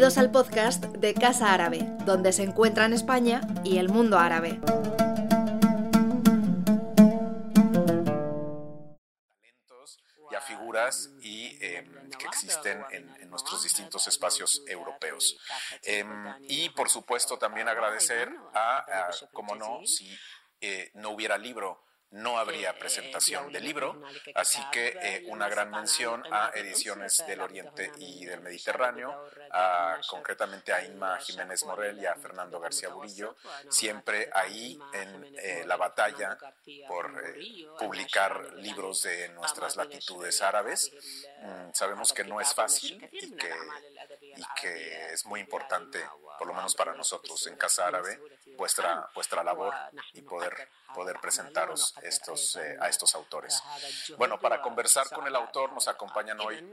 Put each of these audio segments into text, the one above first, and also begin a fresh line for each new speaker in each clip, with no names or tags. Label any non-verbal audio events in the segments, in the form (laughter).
Bienvenidos al podcast de Casa Árabe, donde se encuentran España y el mundo árabe.
y a figuras y, eh, que existen en, en nuestros distintos espacios europeos. Em, y por supuesto también agradecer a, a, como no, si eh, no hubiera libro, no habría presentación del libro, así que eh, una gran mención a Ediciones del Oriente y del Mediterráneo, a, concretamente a Inma Jiménez Morel y a Fernando García Burillo, siempre ahí en eh, la batalla por eh, publicar libros de nuestras latitudes árabes. Mm, sabemos que no es fácil y que, y que es muy importante, por lo menos para nosotros en Casa Árabe, vuestra, vuestra labor. Y poder, poder presentaros estos, eh, a estos autores. Bueno, para conversar con el autor nos acompañan hoy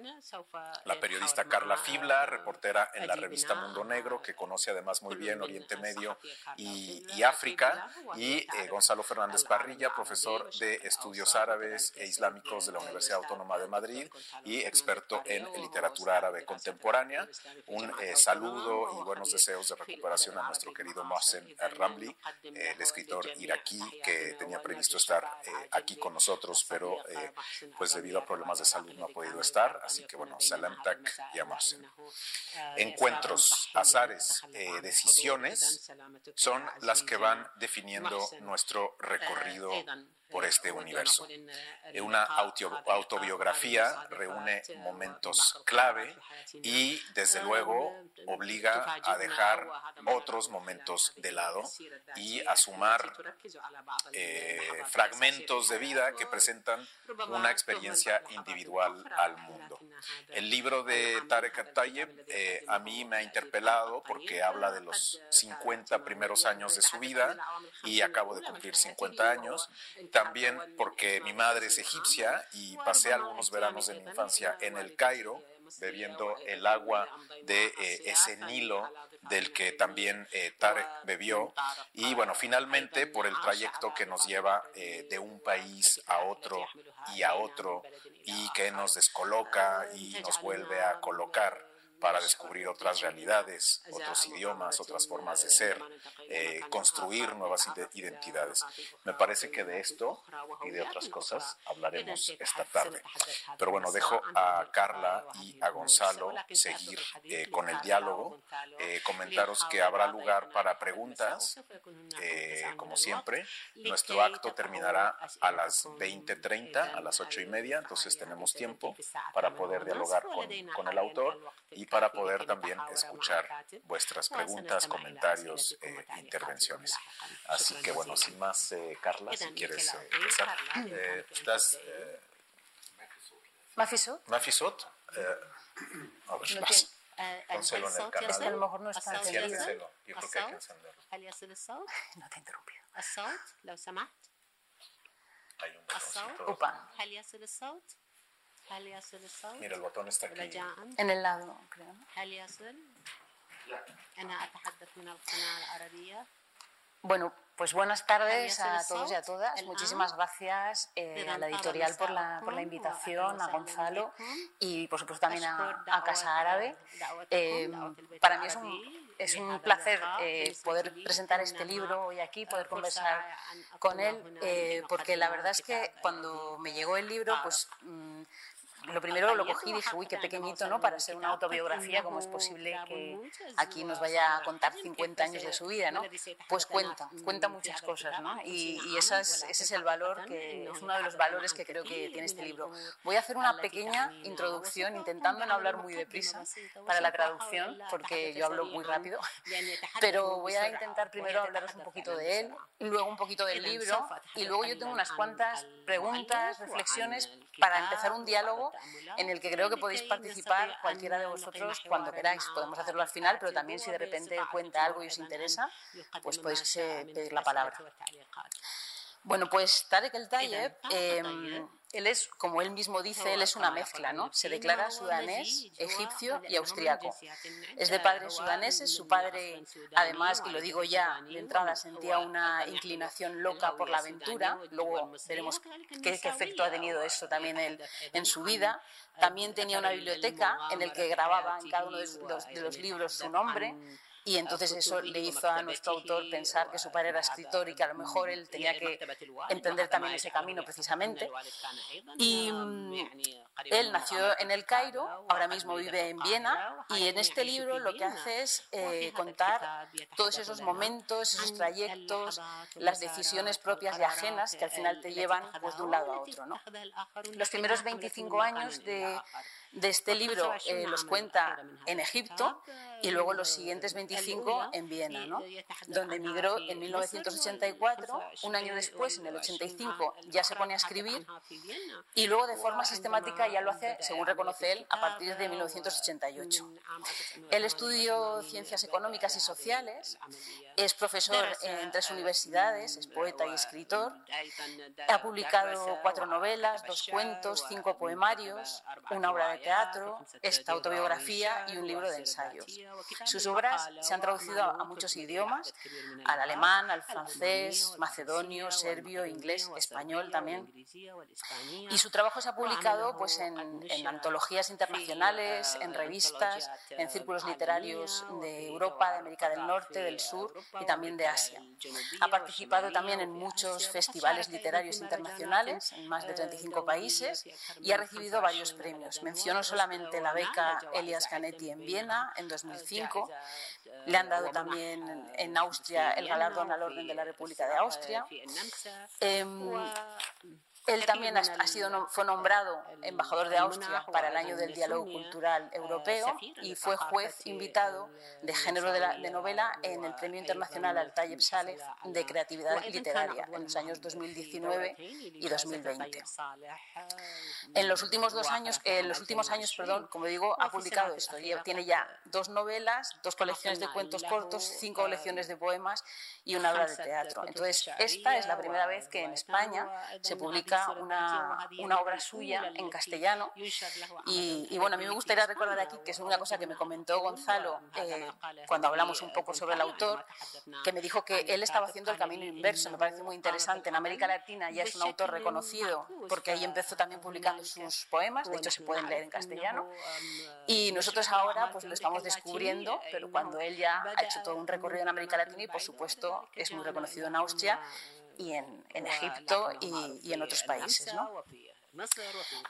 la periodista Carla Fibla, reportera en la revista Mundo Negro, que conoce además muy bien Oriente Medio y, y África, y eh, Gonzalo Fernández Parrilla, profesor de Estudios Árabes e Islámicos de la Universidad Autónoma de Madrid y experto en literatura árabe contemporánea. Un eh, saludo y buenos deseos de recuperación a nuestro querido Mohsen Ramli, el escritor iraquí que tenía previsto estar eh, aquí con nosotros, pero eh, pues debido a problemas de salud no ha podido estar. Así que bueno, Salam Tak y. Encuentros, azares, eh, decisiones son las que van definiendo nuestro recorrido por este universo. Una auto, autobiografía reúne momentos clave y, desde luego, obliga a dejar otros momentos de lado y a sumar eh, fragmentos de vida que presentan una experiencia individual al mundo. El libro de Tarek Tayeb eh, a mí me ha interpelado porque habla de los 50 primeros años de su vida y acabo de cumplir 50 años. también porque mi madre es egipcia y pasé algunos veranos de mi infancia en el Cairo bebiendo el agua de eh, ese Nilo del que también eh, Tarek bebió. Y bueno, finalmente por el trayecto que nos lleva eh, de un país a otro y a otro y que nos descoloca y nos vuelve a colocar para descubrir otras realidades, otros idiomas, otras formas de ser, eh, construir nuevas identidades. Me parece que de esto y de otras cosas hablaremos esta tarde. Pero bueno, dejo a Carla y a Gonzalo seguir eh, con el diálogo, eh, comentaros que habrá lugar para preguntas, como siempre. Nuestro acto terminará a las 20.30, a las 8 y media, entonces tenemos tiempo para poder dialogar con, con el autor y para poder también escuchar vuestras preguntas, comentarios e intervenciones. Así que bueno, sin más, eh, Carla, si quieres eh, empezar. Eh, ¿Estás? Eh,
¿Mafisot?
¿Mafisot? a ver,
No
vas.
tiene-
Pónselo en el
Es que a lo
canal.
mejor no está
Sí,
encendido.
enciéndelo. Yo creo que hay que encenderlo. (laughs)
هل يصل الصوت؟
No te he interrumpido.
الصوت لو سمحت
Hay un
الصوت
botoncito.
Upa.
هل يصل الصوت؟
Mira, el botón está aquí.
En el lado, creo. Bueno, pues buenas tardes a todos y a todas. Muchísimas gracias eh, a la editorial por la, por la, invitación, a Gonzalo y por supuesto también a, a Casa Árabe. Eh, para mí es un, es un placer eh, este eh, poder presentar este libro hoy aquí, poder conversar con él, eh, porque la verdad es que cuando me llegó el libro, pues mm, lo primero lo cogí y dije, uy, qué pequeñito, ¿no? Para ser una autobiografía, ¿cómo es posible que aquí nos vaya a contar 50 años de su vida, ¿no? Pues cuenta, cuenta muchas cosas, ¿no? Y, y esa es- ese es el valor, que es uno de los valores que creo que tiene este libro. Voy a hacer una pequeña introducción intentando no hablar muy deprisa para la traducción, porque yo hablo muy rápido, pero voy a intentar primero hablaros un poquito de él, luego un poquito del libro, y luego yo tengo unas cuantas preguntas, reflexiones para empezar un diálogo en el que creo que podéis participar cualquiera de vosotros cuando queráis. Podemos hacerlo al final, pero también si de repente cuenta algo y os interesa, pues podéis eh, pedir la palabra. Bueno, pues Tarek El Tayeb eh, él es, como él mismo dice, él es una mezcla, ¿no? Se declara sudanés, egipcio y austriaco. Es de padres sudaneses, su padre, además, y lo digo ya de entrada, sentía una inclinación loca por la aventura, luego veremos qué, efecto ha tenido eso también él en su vida. También tenía una biblioteca en la que grababa en cada uno de los libros su nombre y entonces eso le hizo a nuestro autor pensar que su padre era escritor y que a lo mejor él tenía que emprender también ese camino precisamente. Y mm, él nació en el Cairo, ahora mismo vive en Viena y en este libro lo que hace es eh, contar todos esos momentos, esos trayectos, las decisiones propias y ajenas que al final te llevan pues, de un lado a otro. ¿no? Los primeros 25 años de de este libro eh, los cuenta en Egipto y luego los siguientes 25 en Viena, ¿no? donde emigró en 1984, un año después, en el 85, ya se pone a escribir y luego de forma sistemática ya lo hace, según reconoce él, a partir de 1988. Él estudió ciencias económicas y sociales, es profesor en tres universidades, es poeta y escritor, ha publicado cuatro novelas, dos cuentos, cinco poemarios, una obra de teatro, esta autobiografía y un libro de ensayos. Sus obras se han traducido a muchos idiomas, al alemán, al francés, macedonio, serbio, inglés, español también. Y su trabajo se ha publicado pues, en, en antologías internacionales, en revistas, en círculos literarios de Europa, de América del Norte, del Sur y también de Asia. Ha participado también en muchos festivales literarios internacionales en más de 35 países y ha recibido varios premios no solamente la beca Elias Canetti en Viena. En 2005, le han dado también en Austria el galardón al Orden de la República de Austria. Él también ha sido, fue nombrado embajador de Austria para el año del diálogo cultural europeo y fue juez invitado de género de, novela en el Premio Internacional al Tayeb Saleh de Creatividad Literaria en los años 2019 y 2020. En los últimos dos años, en los últimos años, perdón, como digo, ha publicado esto. Tiene ya dos novelas, dos colecciones de cuentos cortos, cinco colecciones de poemas y una obra de teatro. Entonces, esta es la primera vez que en España se publica una, una obra suya en castellano. Y, bueno, a mí me gustaría recordar aquí que es una cosa que me comentó Gonzalo eh, cuando hablamos un poco sobre el autor, que me dijo que él estaba haciendo el camino inverso. Me parece muy interesante. En América Latina ya es un autor reconocido porque ahí empezó también publicando sus poemas. De hecho, se pueden leer en castellano. Y nosotros ahora pues lo estamos descubriendo, pero cuando él ya ha hecho todo un recorrido en América Latina y por supuesto es muy reconocido en Austria y en, en Egipto y, y en otros países. ¿no?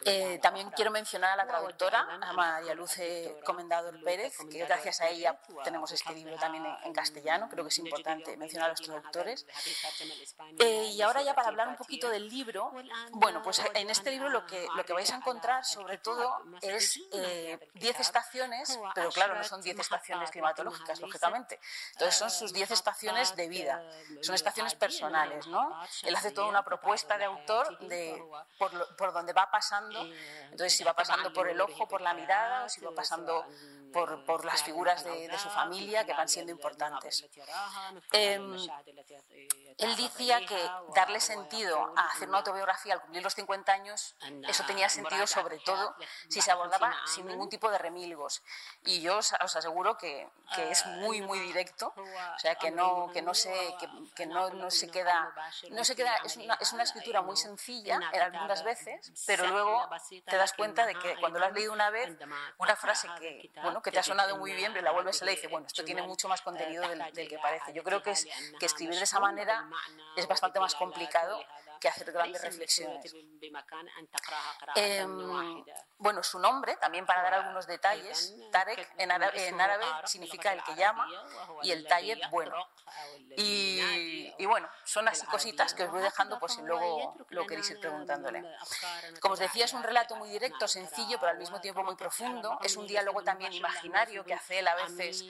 Eh, también quiero mencionar a la traductora, a María Luce Comendador Pérez, que gracias a ella tenemos este libro también en, castellano. Creo que es importante mencionar a los traductores. Eh, y ahora ya para hablar un poquito del libro, bueno, pues en este libro lo que, lo que vais a encontrar sobre todo es 10 eh, estaciones, pero claro, no son 10 estaciones climatológicas, lógicamente. Entonces son sus 10 estaciones de vida, son estaciones personales, ¿no? Él hace toda una propuesta de autor de, por, por donde va pasando, entonces si va pasando por el ojo, por la mirada, o si va pasando por, por las figuras de, de, su familia que van siendo importantes. Eh, él decía que darle sentido a hacer una autobiografía al cumplir los 50 años, eso tenía sentido sobre todo si se abordaba sin ningún tipo de remilgos. Y yo os, aseguro que, que, es muy, muy directo, o sea, que no, que no, se, que, que no, no, se queda, no se queda es, una, es una escritura muy sencilla en algunas veces, pero luego te das cuenta de que cuando lo has leído una vez, una frase que, bueno, que te ha sonado muy bien, pero la vuelves a leer y dices, bueno, esto tiene mucho más contenido del, del que parece. Yo creo que, es, que escribir de esa manera es bastante más complicado que hacer grandes reflexiones. Em, bueno, su nombre, también para dar algunos detalles, Tarek en árabe, en árabe significa el que llama y el Tayeb bueno. Y, y, bueno, son así cositas que os voy dejando por si luego lo queréis ir preguntándole. Como os decía, es un relato muy directo, sencillo, pero al mismo tiempo muy profundo. Es un diálogo también imaginario que hace él a veces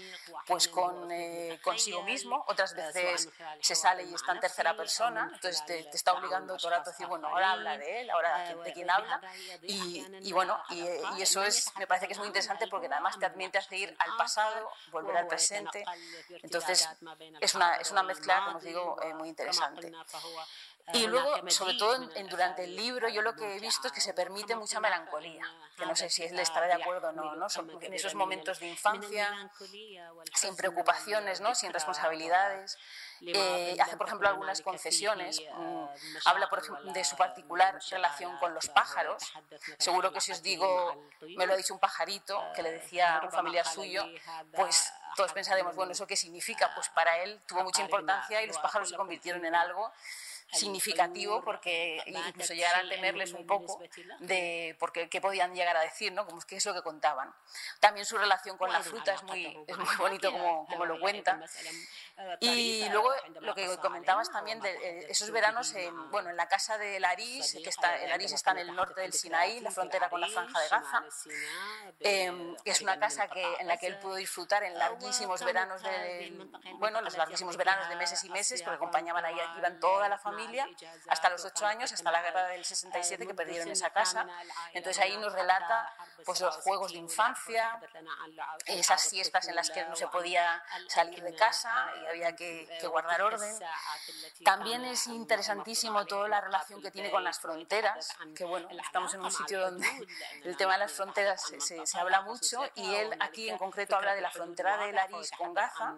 pues con eh, consigo mismo, otras veces se sale y está en tercera persona, entonces te, te está obligando todo el rato decir, bueno, ahora habla de él, ahora de quién habla. Y, y bueno, y, y, eso es, me parece que es muy interesante porque además te admite a ir al pasado, volver al presente. Entonces, es una, es una mezcla, como os digo, eh, muy interesante. interesante. Y luego, sobre todo en, durante el libro, yo lo que he visto es que se permite mucha melancolía, que no sé si él estará de acuerdo o no, ¿no? En esos momentos de infancia, sin preocupaciones, ¿no? sin responsabilidades. Eh, hace, por ejemplo, algunas concesiones. Mm, habla, por ejemplo, de su particular relación con los pájaros. Seguro que si os digo, me lo ha dicho un pajarito que le decía a un familiar suyo, pues todos pensaremos, bueno, ¿eso qué significa? Pues para él tuvo mucha importancia y los pájaros se convirtieron en algo significativo porque incluso llegar a temerles un poco de porque qué podían llegar a decir, ¿no? Como es que es lo que contaban. También su relación con la fruta es muy, es muy bonito como, como lo cuenta. Y luego lo que comentabas también de eh, esos veranos en, bueno, en la casa de Laris, que está, el Laris está en el norte del Sinaí, la frontera con la franja de Gaza, eh, es una casa que, en la que él pudo disfrutar en larguísimos veranos de, bueno, los larguísimos veranos de meses y meses, porque acompañaban ahí, iban toda la familia hasta los ocho años, hasta la guerra del 67 que perdieron esa casa. Entonces ahí nos relata pues, los juegos de infancia, esas siestas en las que no se podía salir de casa y había que, guardar orden. También es interesantísimo toda la relación que tiene con las fronteras, que bueno, estamos en un sitio donde el tema de las fronteras se, se habla mucho y él aquí en concreto habla de la frontera de Laris con Gaza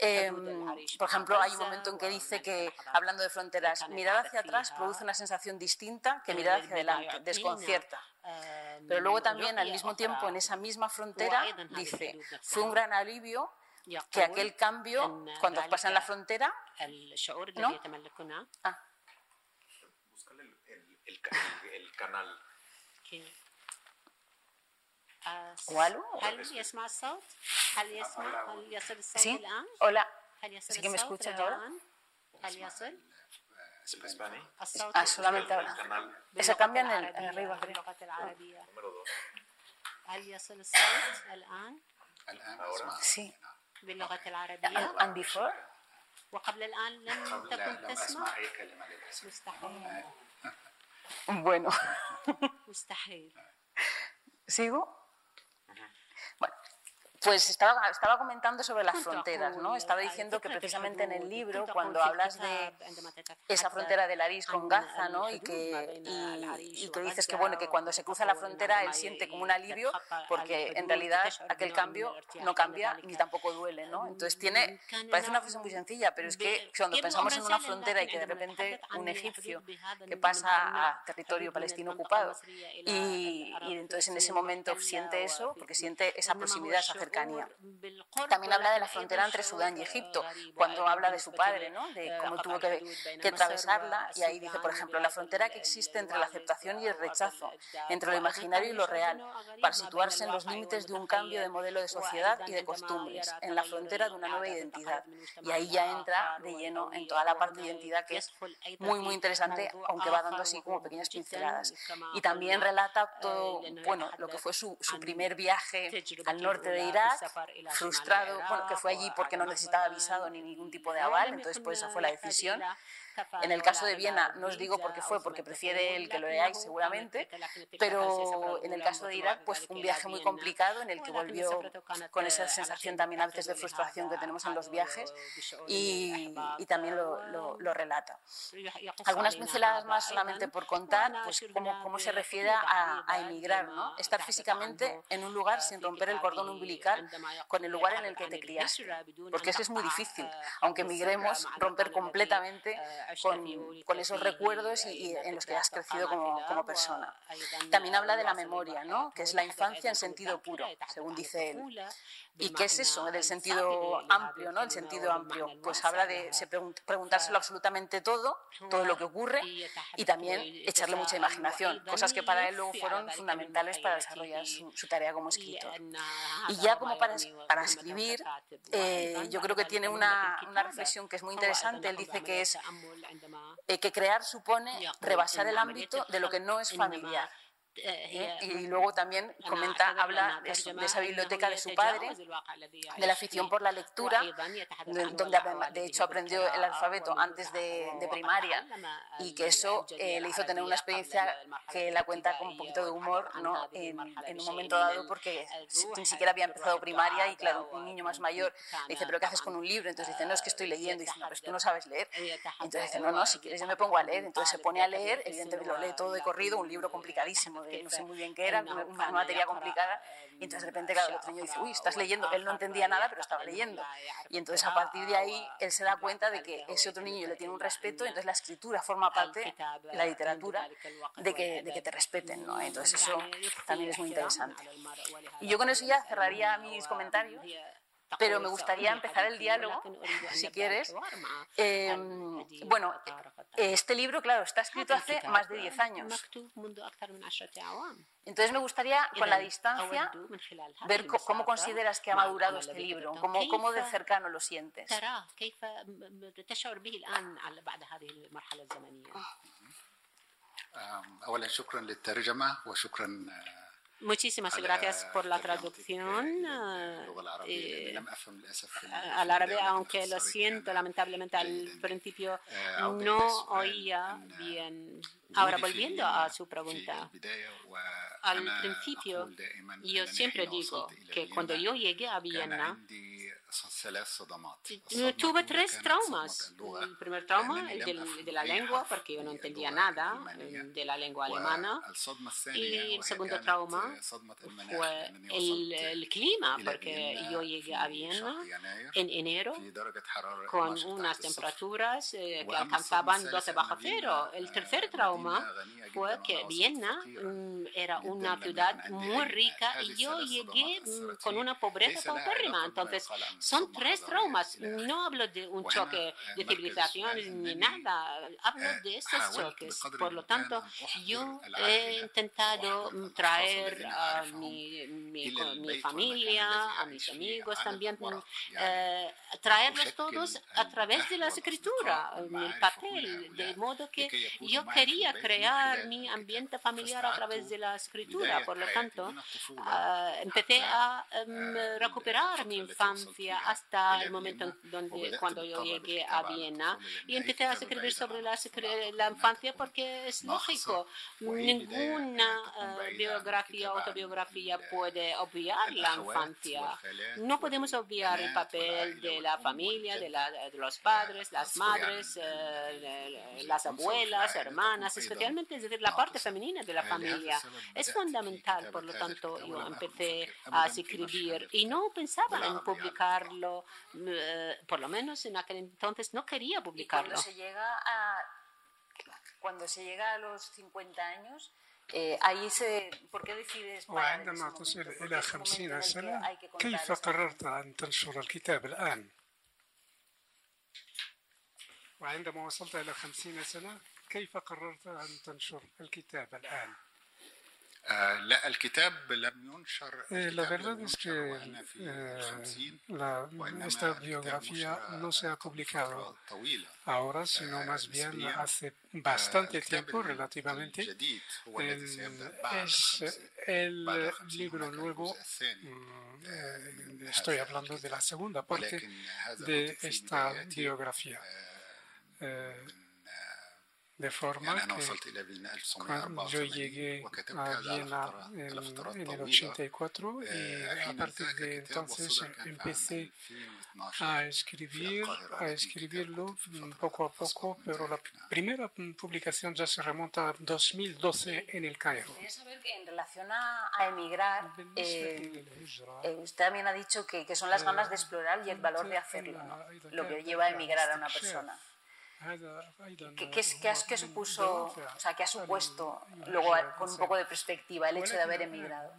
Em, por ejemplo, hay un momento en que dice que, hablando de fronteras, mirar hacia atrás produce una sensación distinta que mirar hacia adelante, desconcierta. Pero luego también, al mismo tiempo, en esa misma frontera, dice, fue un gran alivio que aquel cambio, cuando pasan la frontera, ¿no? Ah.
el, el canal.
¿O ¿Sí? Hola. ¿Sí que me escuchas ahora? Ah, solamente ahora. Eso cambia en, el, en arriba, creo. Número dos. Sí. باللغة العربية and before وقبل الآن لم تكن تسمع مستحيل bueno (laughs) مستحيل ¿sigo? Pues estaba, estaba comentando sobre las fronteras, ¿no? Estaba diciendo que precisamente en el libro, cuando hablas de esa frontera de Laris con Gaza, ¿no? Y que, y, que dices que, bueno, que cuando se cruza la frontera él siente como un alivio, porque en realidad aquel cambio no cambia ni tampoco duele, ¿no? Entonces tiene, parece una frase muy sencilla, pero es que cuando pensamos en una frontera y que de repente un egipcio que pasa a territorio palestino ocupado y, y entonces en ese momento siente eso, porque siente esa proximidad, esa también habla de la frontera entre Sudán y Egipto, cuando habla de su padre, ¿no? de cómo tuvo que, que atravesarla, y ahí dice, por ejemplo, la frontera que existe entre la aceptación y el rechazo, entre lo imaginario y lo real, para situarse en los límites de un cambio de modelo de sociedad y de costumbres, en la frontera de una nueva identidad. Y ahí ya entra de lleno en toda la parte de identidad que es muy, muy interesante, aunque va dando así como pequeñas pinceladas. Y también relata todo, bueno, lo que fue su, su primer viaje al norte de Frustrado, bueno, que fue allí porque no necesitaba visado ni ningún tipo de aval, entonces pues esa fue la decisión. En el caso de Viena, no os digo por qué fue, porque prefiere el que lo leáis seguramente, pero en el caso de Irak, pues fue un viaje muy complicado en el que volvió con esa sensación también a veces de frustración que tenemos en los viajes y, también lo, relata. Algunas pinceladas más solamente por contar, pues cómo, se refiere a, a emigrar, ¿no? Estar físicamente en un lugar sin romper el cordón umbilical con el lugar en el que te criaste, porque eso es muy difícil, aunque emigremos, romper completamente con, esos recuerdos y, en los que has crecido como, como, persona. También habla de la memoria, ¿no? que es la infancia en sentido puro, según dice él. ¿Y qué es eso del sentido amplio? ¿no? El sentido amplio. Pues habla de preguntárselo absolutamente todo, todo lo que ocurre, y también echarle mucha imaginación, cosas que para él luego fueron fundamentales para desarrollar su, tarea como escritor. Y ya como para, para escribir, eh, yo creo que tiene una, una reflexión que es muy interesante. Él dice que es eh, que crear supone rebasar el ámbito de lo que no es familiar. ¿Eh? Y luego también comenta, habla de, de, esa biblioteca de su padre, de la afición por la lectura, donde de hecho aprendió el alfabeto antes de, de primaria y que eso eh, le hizo tener una experiencia que la cuenta con un poquito de humor ¿no? en, en un momento dado porque ni siquiera había empezado primaria y claro, un niño más mayor le dice, pero ¿qué haces con un libro? Entonces dice, no, es que estoy leyendo. Y dice, no, pero tú no sabes leer. Entonces dice, no, no, si quieres yo me pongo a leer. Entonces se pone a leer, evidentemente lo lee todo de corrido, un libro complicadísimo, no sé muy bien qué era, una materia complicada. Y entonces de repente, claro, el otro niño dice, uy, estás leyendo. Él no entendía nada, pero estaba leyendo. Y entonces a partir de ahí él se da cuenta de que ese otro niño le tiene un respeto, entonces la escritura forma parte, la literatura, de que, de que te respeten. ¿no? Entonces eso también es muy interesante. Y yo con eso ya cerraría mis comentarios pero me gustaría empezar el diálogo, si quieres. Eh, bueno, este libro, claro, está escrito hace más de 10 años. Entonces me gustaría, con la distancia, ver cómo consideras que ha madurado este libro, cómo, cómo de cercano lo sientes.
أولا شكرا للترجمة وشكرا
Muchísimas gracias por la traducción eh, al árabe, aunque lo siento, lamentablemente al principio no oía bien. Ahora, volviendo a su pregunta, al principio yo siempre digo que cuando yo llegué a Viena, Tuve tres traumas. El primer trauma, el de, la lengua, porque yo no entendía nada de la lengua alemana. Y el segundo trauma fue el, clima, porque yo llegué a Viena en enero con unas temperaturas que alcanzaban 12 bajo cero. El tercer trauma fue que Viena era una ciudad muy rica y yo llegué con una pobreza paupérrima. Entonces, son tres traumas. No hablo de un choque de civilización ni nada. Hablo de esos choques. Por lo tanto, yo he intentado traer a mi, mi, mi familia, a mis amigos también, eh, traerlos todos a través de la escritura, en el papel, de modo que yo quería crear mi ambiente familiar a través de la escritura. Por lo tanto, ah, empecé a em, recuperar mi infancia hasta el momento donde, cuando yo llegué a Viena y empecé a escribir sobre la, la infancia porque es lógico. Ninguna uh, biografía o autobiografía puede obviar la infancia. No podemos obviar el papel de la familia, de, la, de los padres, las madres, uh, las abuelas, hermanas, especialmente es decir, la parte femenina de la familia. Es fundamental, por lo tanto, yo empecé a escribir y no pensaba en publicar eh, por lo menos en aquel entonces no quería publicarlo.
cuando se llega a, cuando se llega a los 50 años, eh, ahí se ¿por qué decides
وعندما تصل إلى خمسين سنة كيف قررت أن تنشر الكتاب الآن؟ وعندما وصلت إلى خمسين سنة كيف قررت أن تنشر الكتاب الآن؟ La verdad es que esta biografía no se ha publicado ahora, sino más bien hace bastante tiempo, relativamente. es el libro nuevo, estoy hablando de la segunda parte de esta biografía. De forma que cuando yo llegué a Viena en, en el 84 y a partir de entonces empecé a escribir, a escribirlo poco a poco, pero la primera publicación ya se remonta a 2012 en el Cairo.
Quería saber que en relación a, emigrar, eh, eh, usted también ha dicho que, que, son las ganas de explorar y el valor de hacerlo, ¿no? lo que lleva a emigrar a una persona. ¿Qué, qué, qué, qué supuso, o sea, qué ha supuesto, luego con un poco de perspectiva, el hecho de haber emigrado?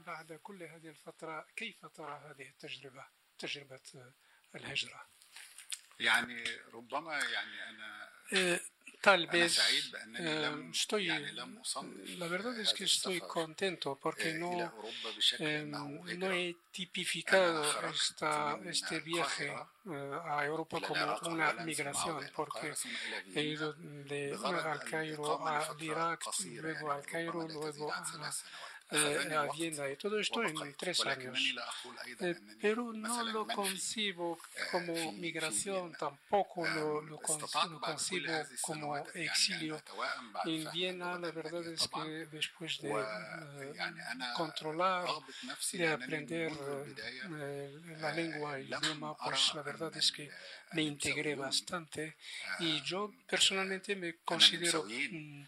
Eh, tal vez estoy, la verdad es que estoy contento porque no, no he tipificado esta, este viaje a Europa como una migración, porque he ido de al Cairo a Irak, luego al Cairo, luego a eh, a Viena y todo esto en tres años. Eh, pero no lo concibo como migración, tampoco lo, lo, concibo como exilio. En Viena la verdad es que después de eh, controlar, de aprender la lengua y el idioma, pues la verdad es que me integré bastante y yo personalmente me considero mm,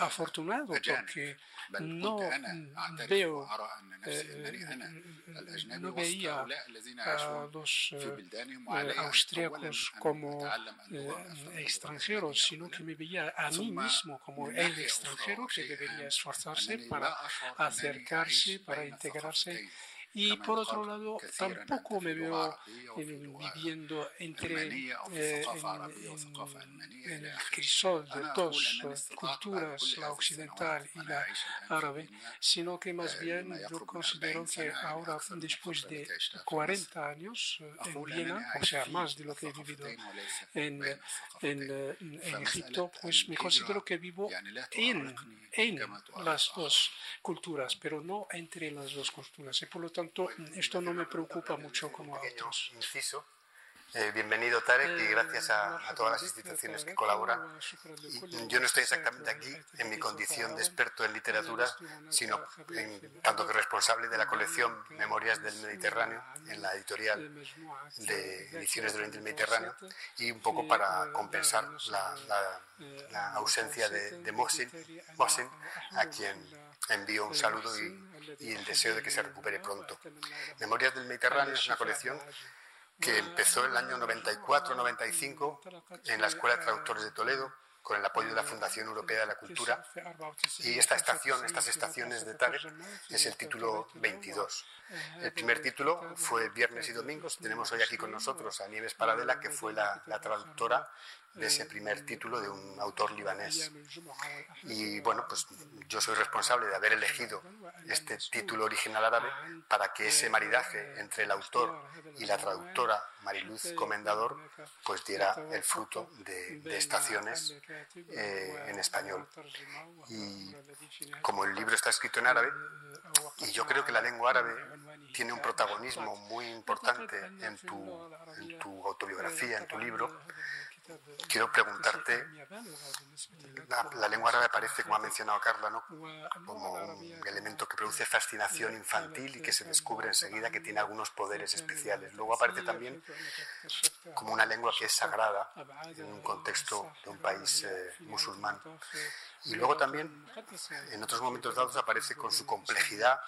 afortunado porque no veo, no veía a los eh, austríacos como eh, extranjeros, sino que me veía a mí mismo como el extranjero que debería esforzarse para acercarse, para integrarse y por otro lado, tampoco me veo viviendo entre eh, en, el crisol de dos culturas, la occidental y la árabe, sino que más bien yo considero que ahora, después de 40 años eh, en Viena, o sea, más de lo que he vivido en, en, en Egipto, pues me considero que vivo en, en las dos culturas, pero no entre las dos culturas. Y por lo tanto, esto no me preocupa mucho como a otros.
Inciso. Eh, bienvenido Tarek y gracias a, todas las instituciones que colaboran. yo no estoy exactamente aquí en mi condición de experto en literatura, sino en tanto que responsable de la colección Memorias del Mediterráneo en la editorial de Ediciones del Oriente Mediterráneo y un poco para compensar la, ausencia de, de Mohsin, a quien envío un saludo y y el deseo de que se recupere pronto. Memorias del Mediterráneo es una colección que empezó en el año 94-95 en la Escuela de Traductores de Toledo con el apoyo de la Fundación Europea de la Cultura. Y esta estación, estas estaciones de Tarek, es el título 22. El primer título fue Viernes y Domingos. Tenemos hoy aquí con nosotros a Nieves Paradela, que fue la, la traductora de ese primer título de un autor libanés. Y bueno, pues yo soy responsable de haber elegido este título original árabe para que ese maridaje entre el autor y la traductora Mariluz Comendador pues diera el fruto de, estaciones eh, en español. Y como el libro está escrito en árabe, y yo creo que la lengua árabe tiene un protagonismo muy importante en tu, en tu autobiografía, en tu libro, quiero preguntarte, la, lengua árabe aparece, como ha mencionado Carla, ¿no? como un elemento que produce fascinación infantil y que se descubre enseguida que tiene algunos poderes especiales. Luego aparece también como una lengua que es sagrada en un contexto de un país eh, musulmán. Y luego también, en otros momentos dados, aparece con su complejidad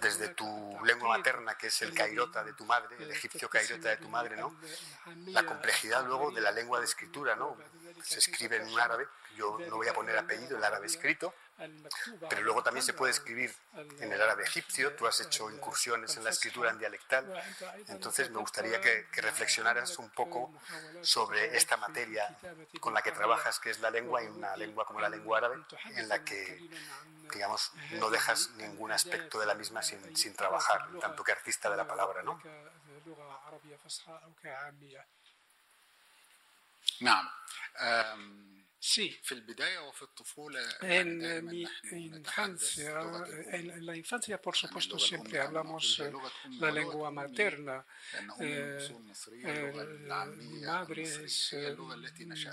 desde tu lengua materna, que es el cairota de tu madre, el egipcio cairota de tu madre, ¿no? La complejidad luego de la lengua de escritura, ¿no? Se escribe en un árabe, yo no voy a poner apellido, el árabe escrito, pero luego también se puede escribir en el árabe egipcio, tú has hecho incursiones en la escritura en dialectal, entonces me gustaría que, reflexionaras un poco sobre esta materia con la que trabajas, que es la lengua, y una lengua como la lengua árabe, en la que, digamos, no dejas ningún aspecto de la misma sin, trabajar, tanto que artista de la palabra, ¿no?
No.
Sí, en mi infancia, en la infancia por supuesto siempre hablamos eh, la lengua materna. Eh, mi madre es eh,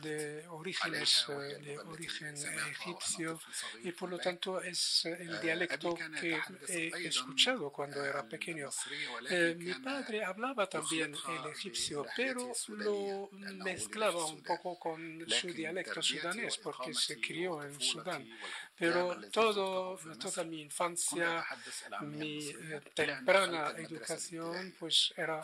de orígenes de origen egipcio y por lo tanto es el dialecto que he escuchado cuando era pequeño. mi padre hablaba también el egipcio, pero lo mezclaba un poco con su dialecto, su sudanés porque se crió en Sudán. Pero todo, toda mi infancia, mi eh, temprana educación, pues era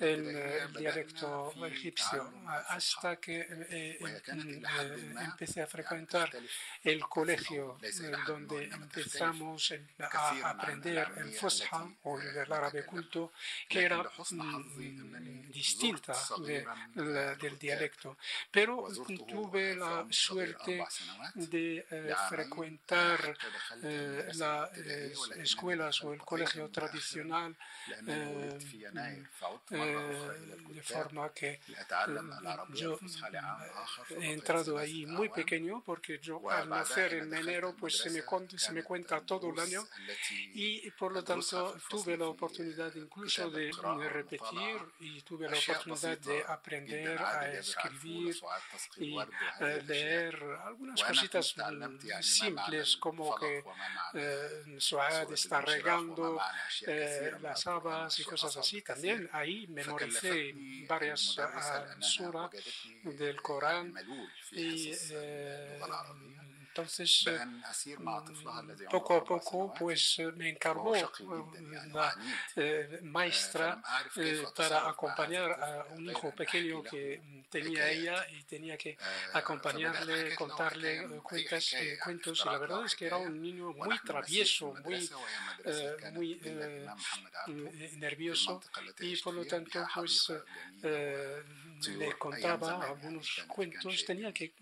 el dialecto egipcio, hasta que eh, mm, empecé a frecuentar el colegio donde empezamos a aprender el Fusha o el árabe culto, que era mm, distinta del dialecto. Pero tuve la suerte de eh, frecuentar eh, las eh, escuelas o el colegio tradicional de forma que yo he entrado ahí muy pequeño porque yo al nacer en enero pues se me, se me cuenta todo el año y por lo tanto tuve la oportunidad incluso de, repetir y tuve la oportunidad de aprender a escribir y leer algunas cositas simples como que eh, Suad está regando eh, las habas y cosas así. También ahí memoricé varias suras del Corán y eh, entonces, eh, mm, poco a poco, pues eh, me encargó la eh, maestra para acompañar a un hijo pequeño que tenía ella y tenía que acompañarle, contarle cuentas, cuentos. Y la verdad es que era un niño muy travieso, muy, muy nervioso y por lo tanto, pues le contaba algunos cuentos, tenía que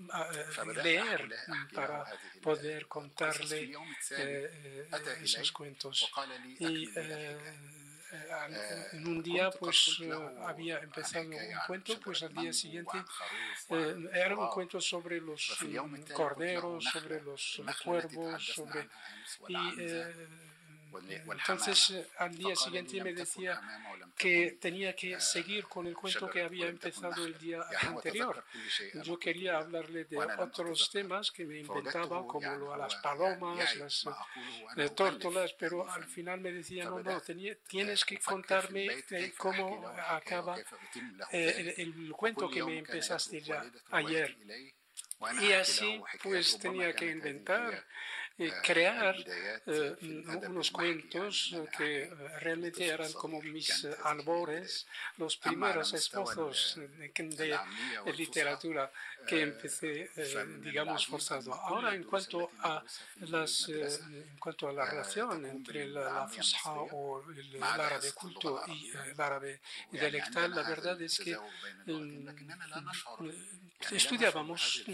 leer para poder contarle eh, eh, esos cuentos. Y eh, en un día pues había empezado un cuento, pues al día siguiente era un cuento sobre los corderos, sobre los cuervos, sobre... Y, entonces, eh, al día siguiente me decía que tenía que seguir con el cuento que había empezado el día anterior. Yo quería hablarle de otros temas que me inventaba, como lo a las palomas, las eh, tórtolas, pero al final me decía, no, no, tienes que contarme eh, cómo acaba el, el cuento que me empezaste ya ayer. Y así, pues tenía que inventar crear eh, unos cuentos que realmente eran como mis albores, los primeros esfuerzos de, literatura que empecé, eh, digamos, forzado. Ahora, en cuanto a, las, eh, en cuanto a la relación entre la, Fusha o el, árabe culto y el árabe dialectal, la verdad es que estudiábamos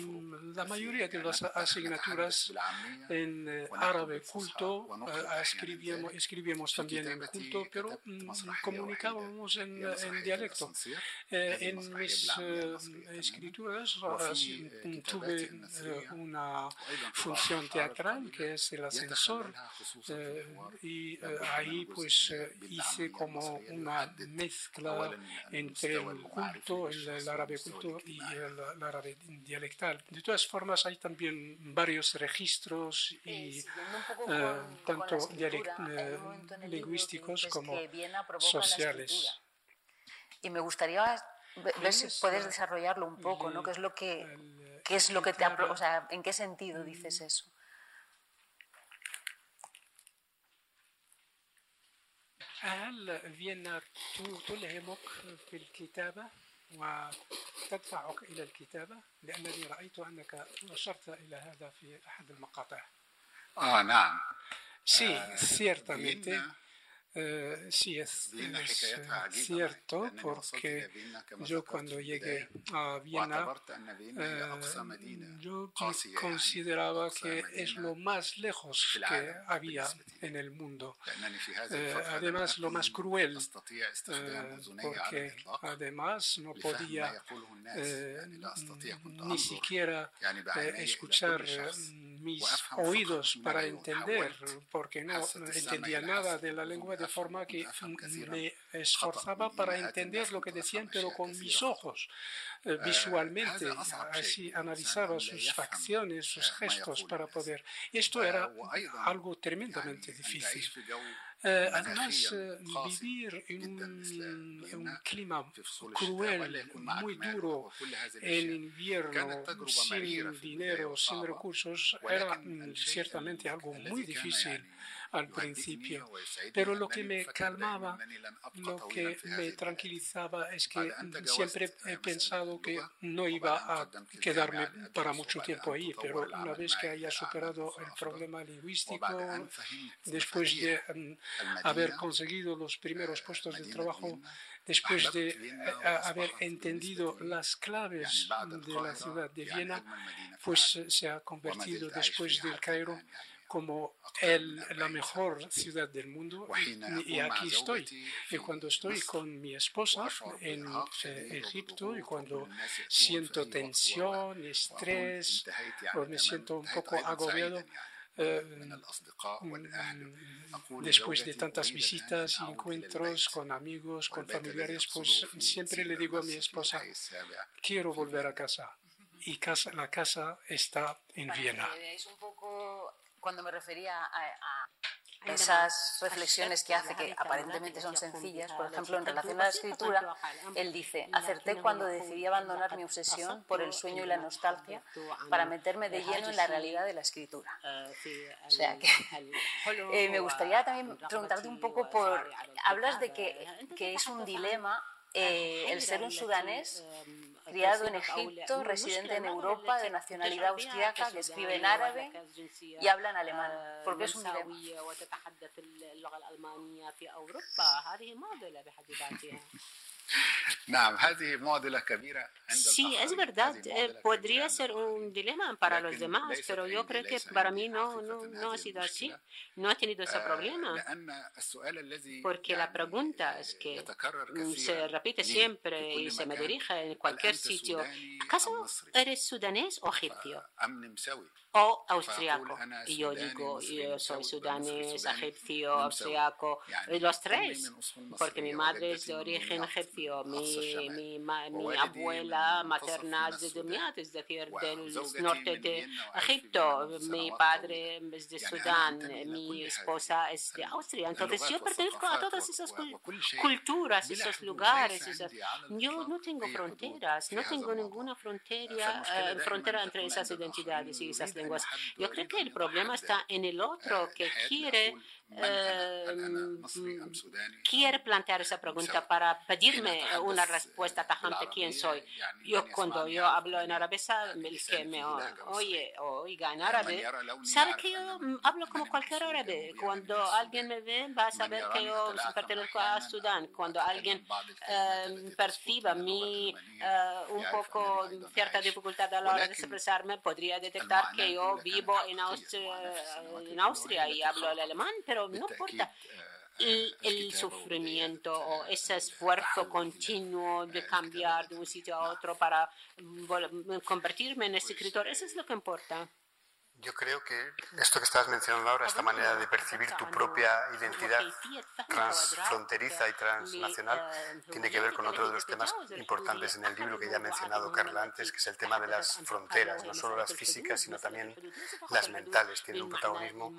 la mayoría de las asignaturas en eh, árabe culto, eh, escribíamos, escribíamos, también en culto, pero comunicábamos en, en dialecto. Eh, en mis escrituras tuve una función teatral que es el ascensor y ahí pues hice como una mezcla entre el culto, el, árabe culto y el árabe dialectal. De todas formas, hay también varios registros y eh, tanto eh, lingüísticos como sociales.
Y me gustaría ver si puedes desarrollarlo un poco, ¿no? ¿Qué es lo que, qué es lo que te, o sea, en qué sentido dices eso?
وتدفعك إلى الكتابة لأنني رأيت أنك أشرت إلى هذا في أحد المقاطع
Ah, Amén.
Sí, ah, ciertamente. Eh, sí, es, cierto porque yo cuando llegué a Viena, eh, yo consideraba que es lo más lejos que había en el mundo. Eh, además, lo más cruel, porque además no podía ni siquiera escuchar mis oídos para entender, porque no entendía nada de la lengua de forma que me esforzaba para entender lo que decían, pero con mis ojos, eh, eh, visualmente. Así analizaba sus facciones, sus gestos para poder. Esto era algo tremendamente difícil. Eh, además, eh, vivir en un, clima cruel, muy duro, en invierno, sin dinero, sin recursos, era mm, ciertamente algo muy difícil al principio. Pero lo que me calmaba, lo que me tranquilizaba es que siempre he pensado que no iba a quedarme para mucho tiempo ahí, pero una vez que haya superado el problema lingüístico, después de mm, haber conseguido los primeros puestos de trabajo, después de eh, haber entendido las claves de la ciudad de Viena, pues se ha convertido después del Cairo como el, la mejor ciudad del mundo y, aquí estoy. Y cuando estoy con mi esposa en eh, Egipto y cuando siento tensión, estrés o me siento un poco agobiado, eh, mm, después de tantas visitas y encuentros con amigos, con familiares, pues siempre le digo a mi esposa, quiero volver a casa. Y casa, la casa está en Viena
cuando me refería a, esas reflexiones que hace, que aparentemente son sencillas, por ejemplo, en relación a la escritura, él dice, acerté cuando decidí abandonar mi obsesión por el sueño y la nostalgia para meterme de lleno en la realidad de la escritura. O sea que (laughs) eh, me gustaría también preguntarte un poco por, hablas de que, que es un dilema eh, el ser un sudanés criado en Egipto, residente en Europa, de nacionalidad austriaca, que escribe en árabe y habla en alemán. ¿Por qué es un dilema? (laughs) (laughs)
Sí, es verdad. Eh, podría ser un dilema para los demás, pero yo creo que para mí no, no, no ha sido así. No ha tenido ese problema. Porque la pregunta es que se repite siempre y se me dirige en cualquier sitio. ¿Acaso eres sudanés o egipcio? o austriaco. Y yo digo, yo soy sudanés, egipcio, austriaco, los tres, porque mi madre es de origen egipcio, mi, mi, mi abuela materna es de Dumiat, es decir, del norte de Egipto, mi padre es de Sudán, mi esposa es de Austria. Entonces yo pertenezco a todas esas culturas, esos lugares. Yo no tengo fronteras, no tengo ninguna frontera, eh, frontera entre esas identidades y esas lenguas. Yo creo que el problema está en el otro que quiere quiere plantear esa pregunta para pedirme una respuesta tajante quién soy. Yo cuando yo hablo en árabe, el que me oye oiga en árabe, sabe que yo hablo como cualquier árabe. Cuando alguien me ve, va a saber que yo pertenezco a Sudán. Cuando alguien em, perciba mi eh, un poco cierta dificultad a la hora de expresarme, podría detectar que yo vivo en Austria, en Austria y hablo el alemán, pero pero no importa el, el, sufrimiento o ese esfuerzo continuo de cambiar de un sitio a otro para convertirme en escritor, eso es lo que importa.
Yo creo que esto que estás mencionando ahora, esta manera de percibir tu propia identidad transfronteriza y transnacional, tiene que ver con otro de los temas importantes en el libro que ya ha mencionado Carla antes, que es el tema de las fronteras, no solo las físicas, sino también las mentales. Tiene un protagonismo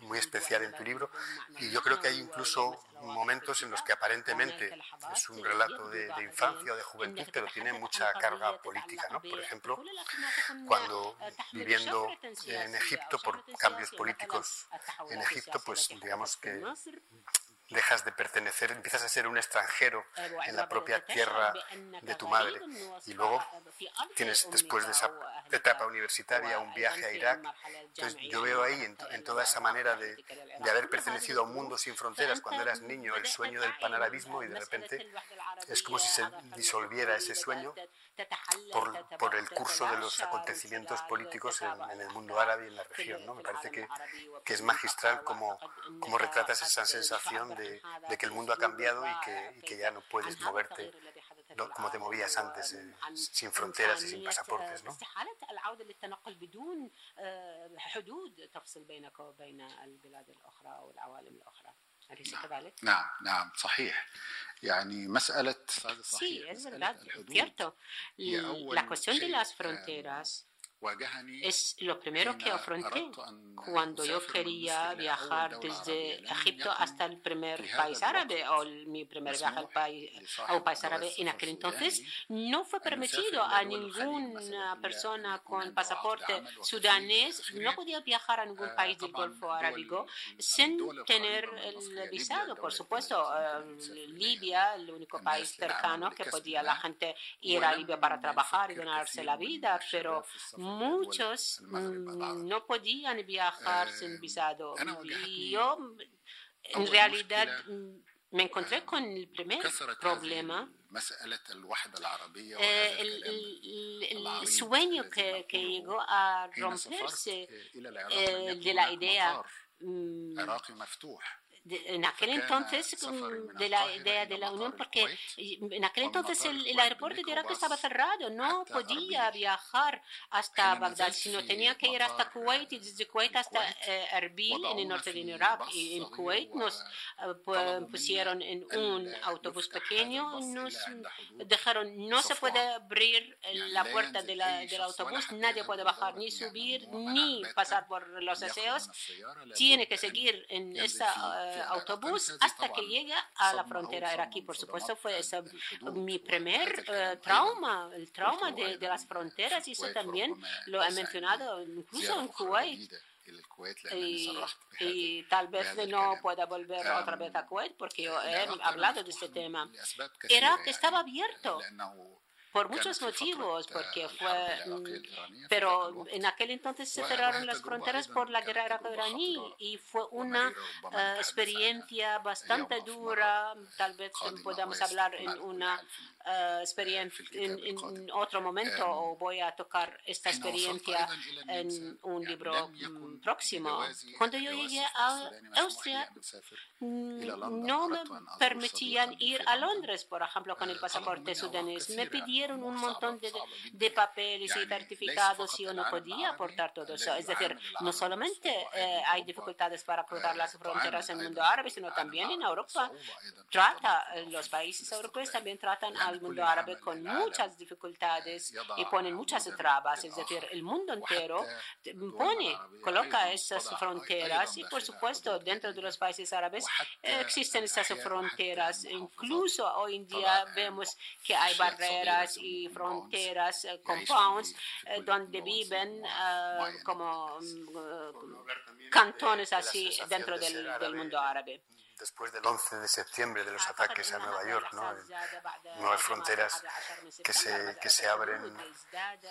muy especial en tu libro y yo creo que hay incluso momentos en los que aparentemente es un relato de, de infancia o de juventud, pero tiene mucha carga política. ¿no? Por ejemplo, cuando viviendo en Egipto por cambios políticos en Egipto, pues digamos que dejas de pertenecer, empiezas a ser un extranjero en la propia tierra de tu madre. Y luego tienes, después de esa etapa universitaria, un viaje a Irak. Entonces yo veo ahí, en, toda esa manera de, de, haber pertenecido a un mundo sin fronteras cuando eras niño, el sueño del panarabismo y de repente es como si se disolviera ese sueño por, por el curso de los acontecimientos políticos en, el mundo árabe y en la región. ¿no? Me parece que, que es magistral cómo, cómo retratas esa sensación de, de, que el mundo ha cambiado y que, y que ya no puedes moverte como te movías antes, eh, sin fronteras y sin pasaportes, ¿no? (laughs)
Sí, es verdad, cierto. La cuestión de las fronteras es lo primero que afronté cuando yo quería viajar desde Egipto hasta el primer país árabe o mi primer viaje al país, a un país árabe. En aquel entonces no fue permitido a ninguna persona con pasaporte sudanés, no podía viajar a ningún país del Golfo Arábigo sin tener el visado. Por supuesto, eh, Libia, el único país cercano que podía la gente ir a Libia para trabajar y ganarse la vida, pero muchos mm, no podían viajar sin visado. Y yo, en realidad, mm, me encontré con el primer problema. Eh, el, sueño que, que, llegó a romperse eh, de la idea mm, en aquel entonces de la idea de la Unión, porque en aquel entonces el, aeropuerto de Irak estaba cerrado, no podía viajar hasta Bagdad, sino tenía que ir hasta Kuwait y desde Kuwait hasta eh, Erbil en el norte de Irak. Y en Kuwait nos eh, pusieron en un autobús pequeño, nos dejaron, no se puede abrir la puerta de del autobús, nadie puede bajar ni subir ni pasar por los aseos, tiene que seguir en autobús hasta que llegue a la frontera iraquí. Por supuesto, fue mi primer eh, trauma, el trauma de, las fronteras, y eso también lo he mencionado incluso en Kuwait. Y, (laughs) tal vez no pueda volver otra vez a Kuwait porque yo he hablado de este tema. Irak estaba abierto por muchos motivos, porque fue, mm, pero en aquel entonces se cerraron las fronteras por la guerra iraquí y fue una eh, experiencia bastante dura, tal vez podamos hablar en una uh, experiencia en, otro momento o voy a tocar esta experiencia en un libro mm, próximo. Cuando yo llegué a Austria, mm, no me permitían ir a Londres, por ejemplo, con el pasaporte sudanés. Me pidieron un montón de, de papeles y certificados y yo no podía aportar todo eso. Es decir, no solamente eh, hay dificultades para cruzar las fronteras en el mundo árabe, sino también en Europa. Trata, los países europeos también tratan al mundo árabe con muchas dificultades y ponen muchas trabas, es decir, el mundo entero pone, coloca esas fronteras y por supuesto dentro de los países árabes existen esas fronteras. Incluso hoy en día vemos que hay barreras y fronteras, eh, compounds, eh, donde viven eh, como mm, cantones así dentro del mundo árabe
después del 11 de septiembre de los ataques a Nueva York, ¿no? nuevas fronteras que se, que se abren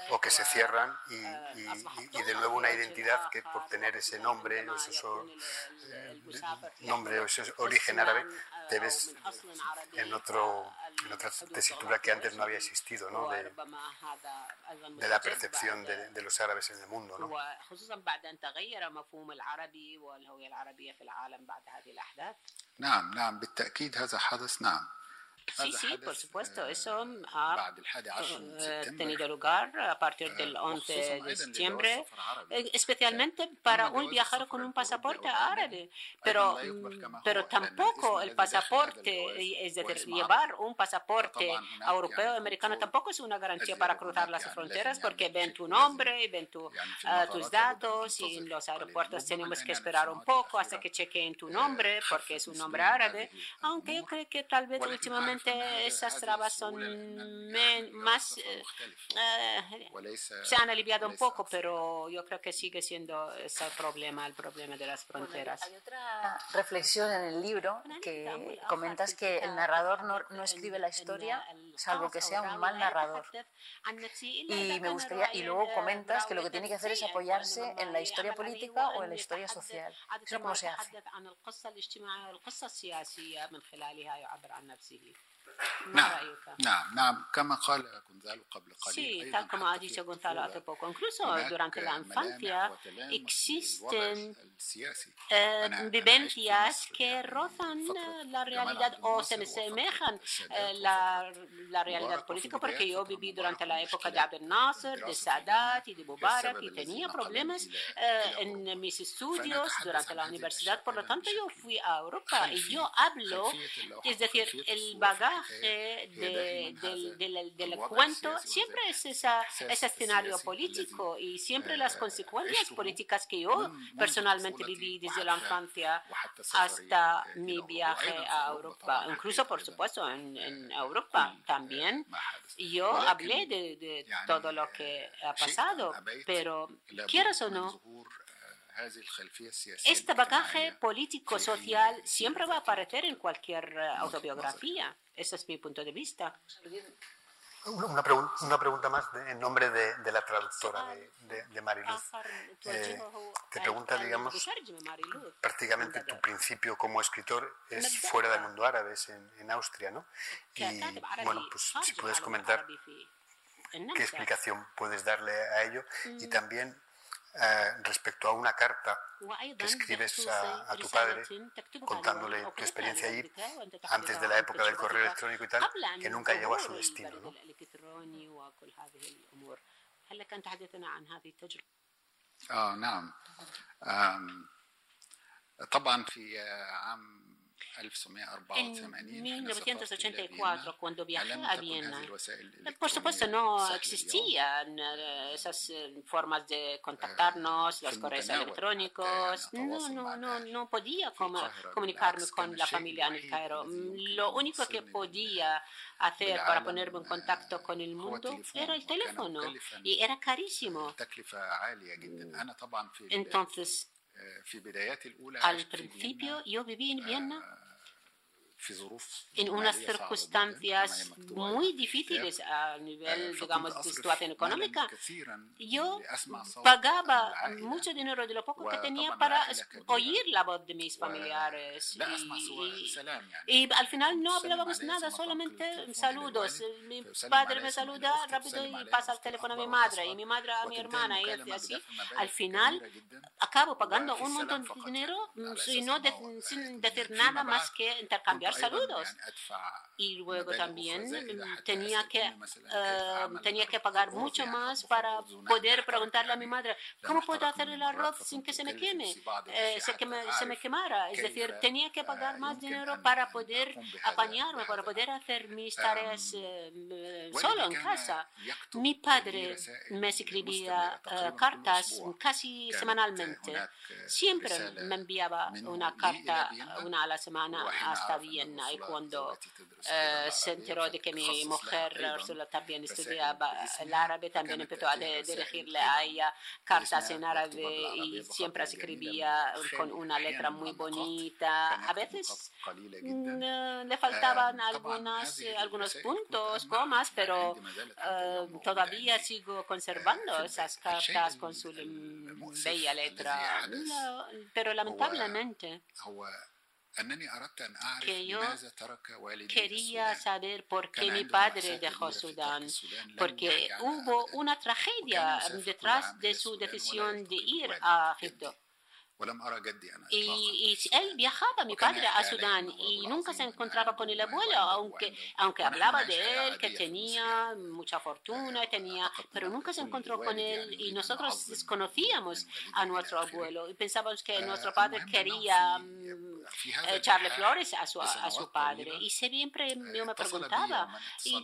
o que se cierran y, y, de nuevo una identidad que por tener ese nombre o ese eh, nombre o ese origen árabe te ves en, otro, en otra tesitura que antes no había existido, ¿no? de, de la percepción de, de, los árabes en el mundo. ¿no?
نعم نعم بالتأكيد هذا حدث نعم.
Sí, sí, por supuesto. Eso ha eh, tenido lugar a partir del 11 de septiembre, eh, especialmente para un viajero con un pasaporte árabe. Pero, mm, pero tampoco el pasaporte, es decir, llevar un pasaporte europeo o americano tampoco es una garantía para cruzar las fronteras porque ven tu nombre, ven tu, ah, tus datos y en los aeropuertos tenemos que esperar un poco hasta que chequeen tu nombre porque es un nombre árabe. Aunque yo creo que tal vez últimamente esas trabas son más, eh, eh, se han aliviado un poco, pero yo creo que sigue siendo ese problema, el problema de las fronteras.
hay otra reflexión en el libro que comentas que el narrador no, no escribe la historia salvo que sea un mal narrador. Y me gustaría, y luego comentas que lo que tiene que hacer es apoyarse en la historia política o en la historia social. ¿Eso cómo se hace?
Sí, tal como ha dicho Gonzalo hace poco. Incluso durante la infancia existen eh, vivencias que rozan la realidad o se asemejan eh, la, la realidad política, porque yo viví durante la época de Abdel Nasser, de Sadat y de Mubarak y tenía problemas eh, en mis estudios durante la universidad. Por lo tanto, yo fui a Europa y yo hablo, es decir, el bagaje bagaje del, cuento. Siempre es esa, ese escenario político y siempre las consecuencias políticas que yo personalmente viví desde la infancia hasta mi viaje a Europa. Incluso, por supuesto, en, en Europa también. Yo hablé de, todo lo que ha pasado, pero quieras o no, este bagaje político-social siempre va a aparecer en cualquier eh, autobiografía. Ese es mi punto de vista.
Una, una pregunta más en nombre de, la traductora de, de, Mariluz. Eh, te pregunta, digamos, prácticamente tu principio como escritor es fuera del mundo árabe, es en, Austria, ¿no? Y bueno, pues si puedes comentar qué explicación puedes darle a ello. Y también eh, respecto a una carta que escribes a, tu padre contándole tu experiencia allí antes de la época del correo electrónico y tal, que nunca llegó a su destino. ¿no?
آه نعم طبعا في عام
en 1984, cuando viajé a Viena, por supuesto no existían eh, esas eh, formas de contactarnos, los correos electrónicos. No, no, no, no podía comunicarme con la familia en el Cairo. Lo único que podía hacer para ponerme en contacto con el mundo era el teléfono y era carísimo. Entonces, al principio yo viví en Viena en unas circunstancias muy difíciles a nivel, digamos, de situación económica, yo pagaba mucho dinero de lo poco que tenía para oír la voz de mis familiares. Y, al final no hablábamos nada, solamente saludos. Mi padre me saluda rápido y pasa el teléfono a mi madre, y mi madre a mi hermana, y así. Al final acabo pagando un montón de dinero sin (laughs) decir nada más que intercambiar saludos. Y luego también tenía que, eh, tenía que pagar mucho más para poder preguntarle a mi madre, ¿cómo puedo hacer el arroz sin que se me queme? Eh, se, que se me quemara. Es decir, tenía que pagar más dinero para poder apañarme, para poder hacer mis tareas eh, solo en casa. Mi padre me escribía cartas casi semanalmente. Siempre me enviaba una carta, una a la semana, hasta bien y cuando eh, se enteró de que mi mujer también estudiaba el árabe, también empezó a dirigirle a ella cartas en árabe y siempre escribía con una letra muy bonita. A veces mm, le faltaban algunas, algunos puntos, comas, pero eh, todavía sigo conservando esas cartas con su bella letra. pero lamentablemente que yo quería saber por qué mi padre dejó Sudán, porque hubo una tragedia detrás de su decisión de ir a Egipto. Y, él viajaba, mi padre, a Sudán y nunca se encontraba con el abuelo, aunque, aunque hablaba de él, que tenía mucha fortuna, tenía, pero nunca se encontró con él y nosotros desconocíamos a nuestro abuelo y pensábamos que nuestro padre quería mm, echarle flores a su, a su padre. Y siempre yo me preguntaba, y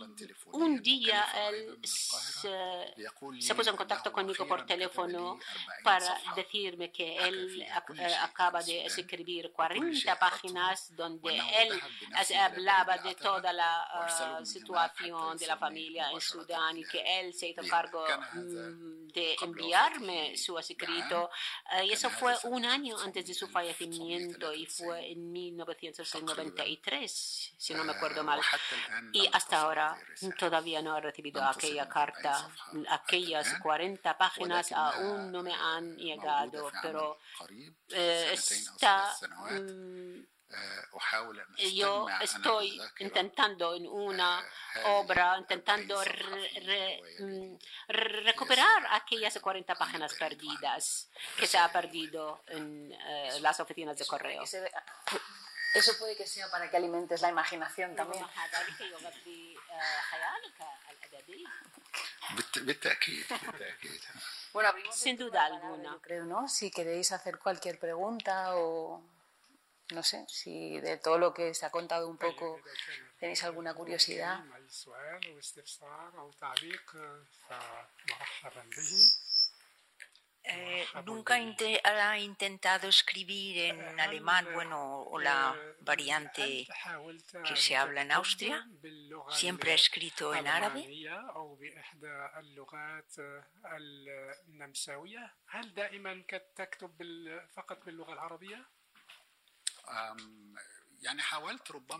un día él se, se puso en contacto conmigo por teléfono para decirme que él eh, acaba de escribir 40 páginas donde él hablaba de toda la eh, situación de la familia en Sudán y que él se hizo cargo mm, de enviarme su escrito. Eh, y eso fue un año antes de su fallecimiento y fue en 1993, si no me acuerdo mal. Y hasta ahora todavía no he recibido aquella carta. Aquellas 40 páginas aún no me han llegado, pero eh, mm, yo estoy intentando en una obra, intentando mm, recuperar aquellas 40 páginas perdidas que se ha perdido en eh, las oficinas de correo. (laughs)
Eso puede que sea para que alimentes la imaginación también.
Bueno, sin duda alguna.
Creo, ¿no? Si queréis hacer cualquier pregunta o no sé, si de todo lo que se ha contado un poco tenéis alguna curiosidad.
Eh, ¿Nunca ha intentado escribir en alemán, bueno, o la variante que se habla en Austria? ¿Siempre ha escrito en árabe?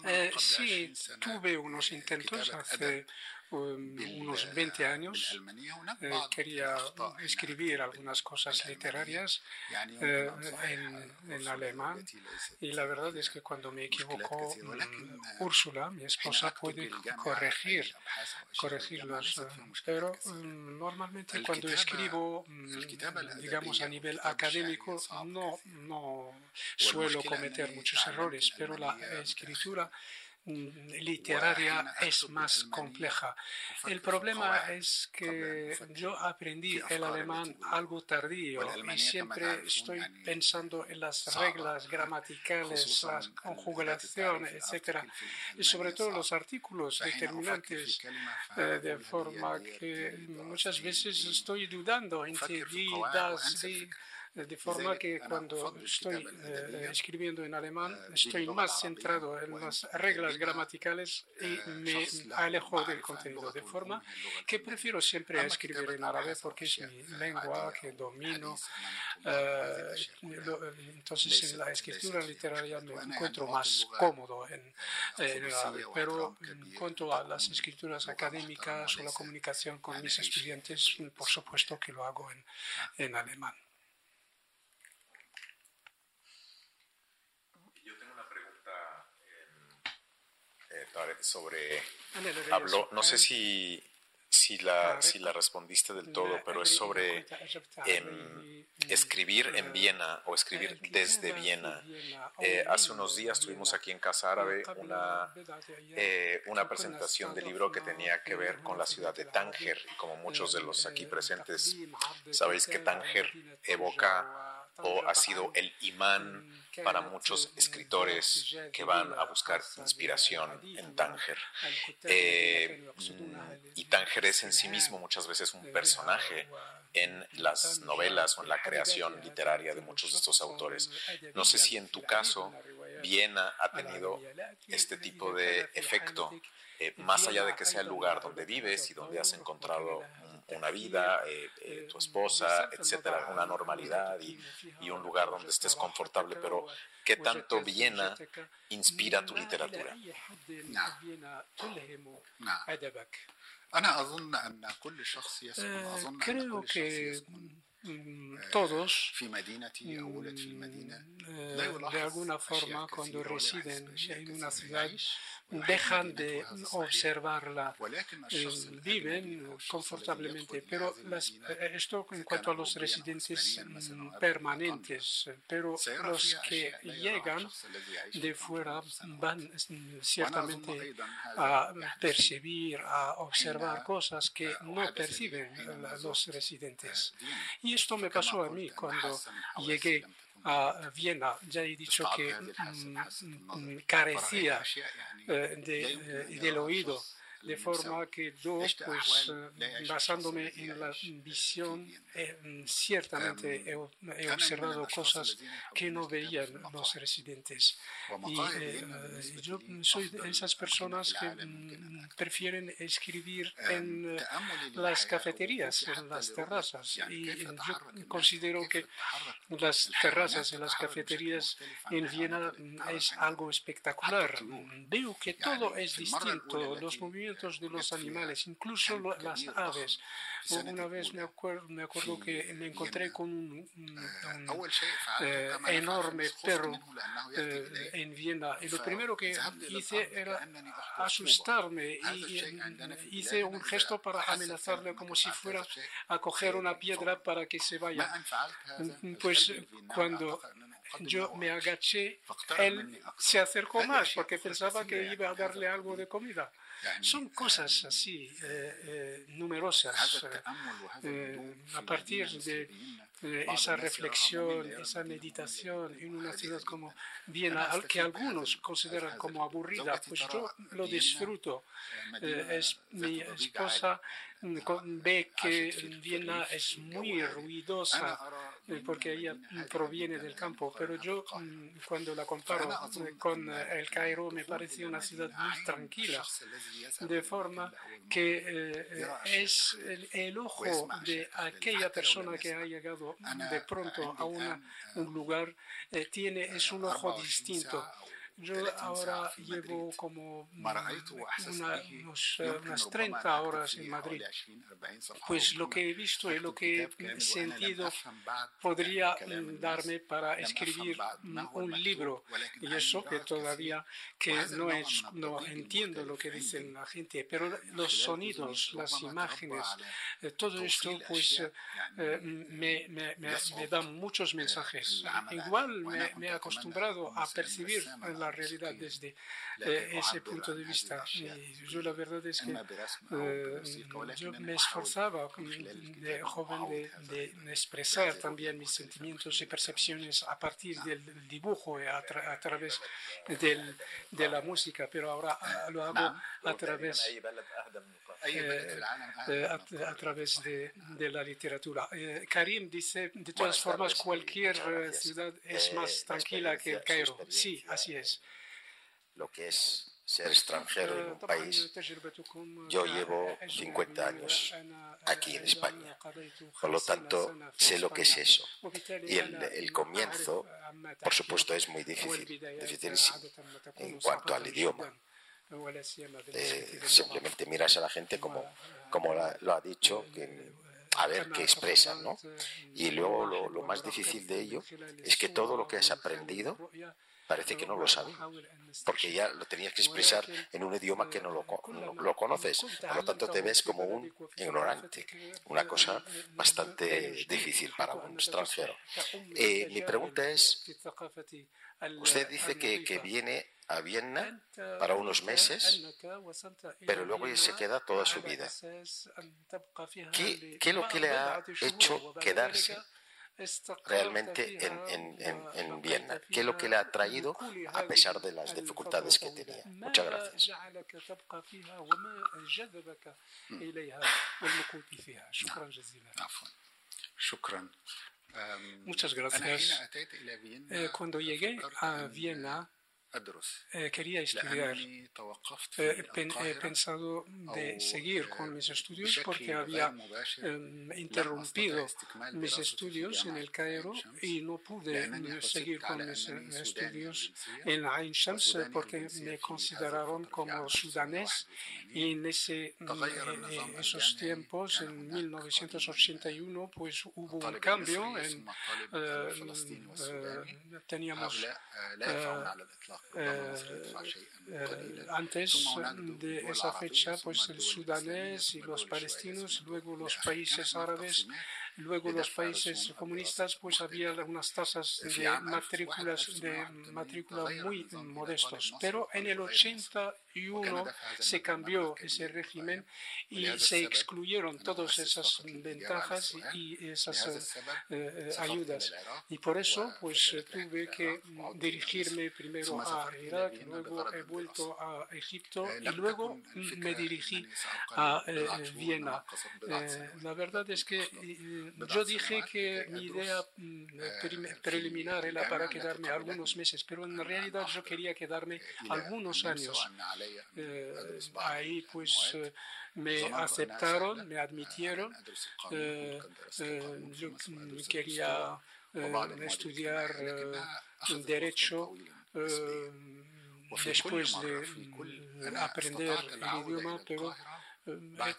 Eh, sí, tuve unos intentos hace um, unos 20 años. Eh, quería escribir algunas cosas literarias eh, en, en, alemán y la verdad es que cuando me equivoco, mm, Úrsula, mi esposa, puede corregir, corregirlos. Pero mm, normalmente cuando escribo, mm, digamos, a nivel académico, no, no suelo cometer muchos errores, pero la escritura literaria es más compleja. El problema es que yo aprendí el alemán algo tardío y siempre estoy pensando en las reglas gramaticales, la conjugación, etc. Y sobre todo los artículos determinantes, eh, de forma que muchas veces estoy dudando entre die, das, die de forma que cuando estoy eh, escribiendo en alemán estoy más centrado en las reglas gramaticales y me alejo del contenido, de forma que prefiero siempre escribir en árabe porque es mi lengua que domino. Eh, entonces en la escritura literaria me encuentro más cómodo en, en el árabe, pero en cuanto a las escrituras académicas o la comunicación con mis estudiantes, por supuesto que lo hago en, en alemán.
Sobre habló, no sé si, si, la, si la respondiste del todo, pero es sobre escribir en Viena o escribir desde Viena. Eh, hace unos días tuvimos aquí en Casa Árabe una, eh, una presentación de libro que tenía que ver con la ciudad de Tánger. Y como muchos de los aquí presentes sabéis que Tánger evoca o ha sido el imán para muchos escritores que van a buscar inspiración en Tánger. Eh, y Tánger es en sí mismo muchas veces un personaje en las novelas o en la creación literaria de muchos de estos autores. No sé si en tu caso Viena ha tenido este tipo de efecto, eh, más allá de que sea el lugar donde vives y donde has encontrado una vida, eh, eh, tu esposa, etcétera, una normalidad y, y, un lugar donde estés confortable, pero ¿qué tanto Viena inspira tu literatura?
creo que todos de alguna forma cuando residen en una ciudad dejan de observarla, eh, viven confortablemente. Pero eh, esto en cuanto a los residentes mm, permanentes, pero los que llegan de fuera van mm, ciertamente a percibir, a observar cosas que no perciben los residentes. Y esto me pasó a mí cuando llegué a Viena. Ya he dicho que mm, carecía eh, de, del oído de forma que yo, pues, eh, basándome en la visión, eh, ciertamente he, observado cosas que no veían los residentes. Y eh, yo soy de esas personas que mm, prefieren escribir en las cafeterías, en las terrazas. Y yo considero que las terrazas en las cafeterías en Viena mm, es algo espectacular. Veo que todo es distinto, los movimientos de los animales, incluso las aves. Una vez me acuerdo, me acuerdo que me encontré con un, eh, enorme perro eh, en Viena. Y lo primero que hice era asustarme y, hice un gesto para amenazarle como si fuera a coger una piedra para que se vaya. Pues cuando yo me agaché, él se acercó más porque pensaba que iba a darle algo de comida. Son cosas así, numerosas, a partir de esa reflexión, esa meditación en una ciudad como Viena, que algunos consideran como aburrida, pues yo lo disfruto. es mi esposa ve que Viena es muy ruidosa eh, porque ella proviene del campo, pero yo mm, cuando la comparo eh, con eh, el Cairo me parece una ciudad muy tranquila, de forma que es el, ojo de aquella persona que ha llegado de pronto a un lugar, tiene, es un ojo distinto. Yo ahora llevo como unas 30 horas en Madrid. Pues lo que he visto y lo que he sentido podría darme para escribir un libro. Y eso que todavía que no, es, no entiendo lo que dicen la gente, pero los sonidos, las imágenes, eh, todo esto pues eh, me, me, me, dan muchos mensajes. Igual me, he acostumbrado a percibir la la realidad desde eh, ese punto de vista. Y yo la verdad es que eh, yo me esforzaba de joven de, expresar también mis sentimientos y percepciones a partir del dibujo y a, través del, de la música, pero ahora lo hago a través eh, a, través de, de, la literatura. Karim dice, de todas formas, cualquier ciudad es más tranquila que el Cairo. Sí, así es
lo que es ser extranjero en un país. Yo llevo 50 años aquí en España, por lo tanto sé lo que es eso. Y el, comienzo, por supuesto, es muy difícil, dificilísimo en cuanto al idioma. Eh, simplemente miras a la gente como, como lo ha dicho, que, a ver qué expresan, ¿no? Y luego lo, lo más difícil de ello es que todo lo que has aprendido parece que no lo sabe, porque ya lo tenías que expresar en un idioma que no lo, lo conoces. Por lo tanto, te ves como un ignorante, una cosa bastante difícil para un extranjero. Eh, mi pregunta es, usted dice que, que viene a Viena para unos meses, pero luego se queda toda su vida. ¿Qué, qué es lo que le ha hecho quedarse realmente en, en, en, en, Viena? ¿Qué es lo que le ha traído a pesar de las dificultades que tenía? Muchas gracias.
Muchas gracias. Eh, cuando llegué a Viena, eh, quería estudiar. Eh, he pensado de seguir con mis estudios porque había em, interrumpido mis estudios en el Cairo y no pude seguir con mis estudios en Ain Shams porque me consideraron como sudanés y en ese, mm, esos tiempos, en 1981, pues hubo un cambio. En, eh, teníamos eh, eh, antes de esa fecha, pues el sudanés y los palestinos, luego los países árabes Luego los países comunistas pues había unas tasas de matrículas de matrícula muy modestos, pero en el 81 se cambió ese régimen y se excluyeron todas esas ventajas y esas eh, ayudas. Y por eso pues tuve que dirigirme primero a Irak, luego he vuelto a Egipto y luego me dirigí a eh, Viena. Eh, la verdad es que yo dije que mi idea mm, preliminar era para quedarme algunos meses, pero en realidad yo quería quedarme algunos años. Eh, ahí pues eh, me aceptaron, me admitieron. Eh, yo quería estudiar derecho después de aprender el idioma, pero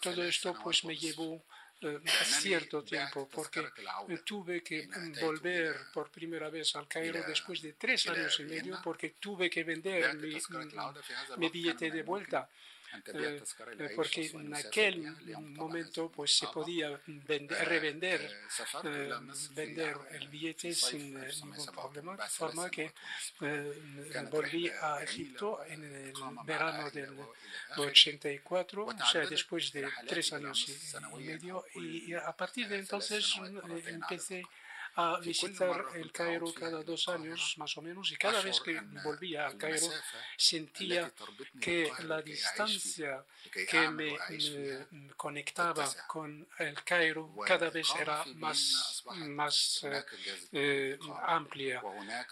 todo esto pues me llevó eh, cierto tiempo, porque tuve que volver por primera vez al Cairo después de tres años y medio, porque tuve que vender mi, mi billete de vuelta. Porque en aquel momento pues se podía revender vender el billete sin ningún problema, de forma que volví a Egipto en el verano del 84, o sea, después de tres años y medio, y a partir de entonces empecé a visitar el Cairo cada dos años más o menos y cada vez que volvía al Cairo sentía que la distancia que me, conectaba con el Cairo cada vez era más, más eh, eh, amplia.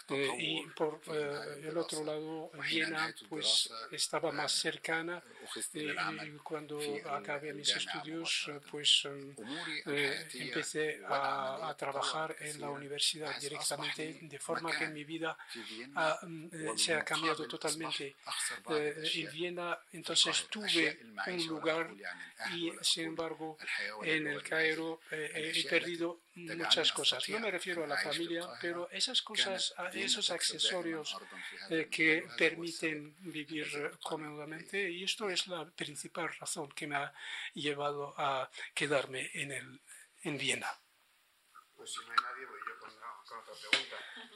eh, y por el otro lado Viena pues estaba más cercana y cuando acabé mis estudios pues empecé a, a trabajar en la universidad directamente, de forma que mi vida mm, eh, se ha cambiado totalmente. Eh, en Viena entonces tuve un lugar y sin embargo en el Cairo eh, he perdido muchas cosas. No me refiero a la familia, pero esas cosas, esos accesorios que permiten vivir cómodamente y esto es la principal razón que me ha llevado a quedarme en, el, en Viena. Pues si no hay nadie, voy yo con, con otra pregunta. (laughs)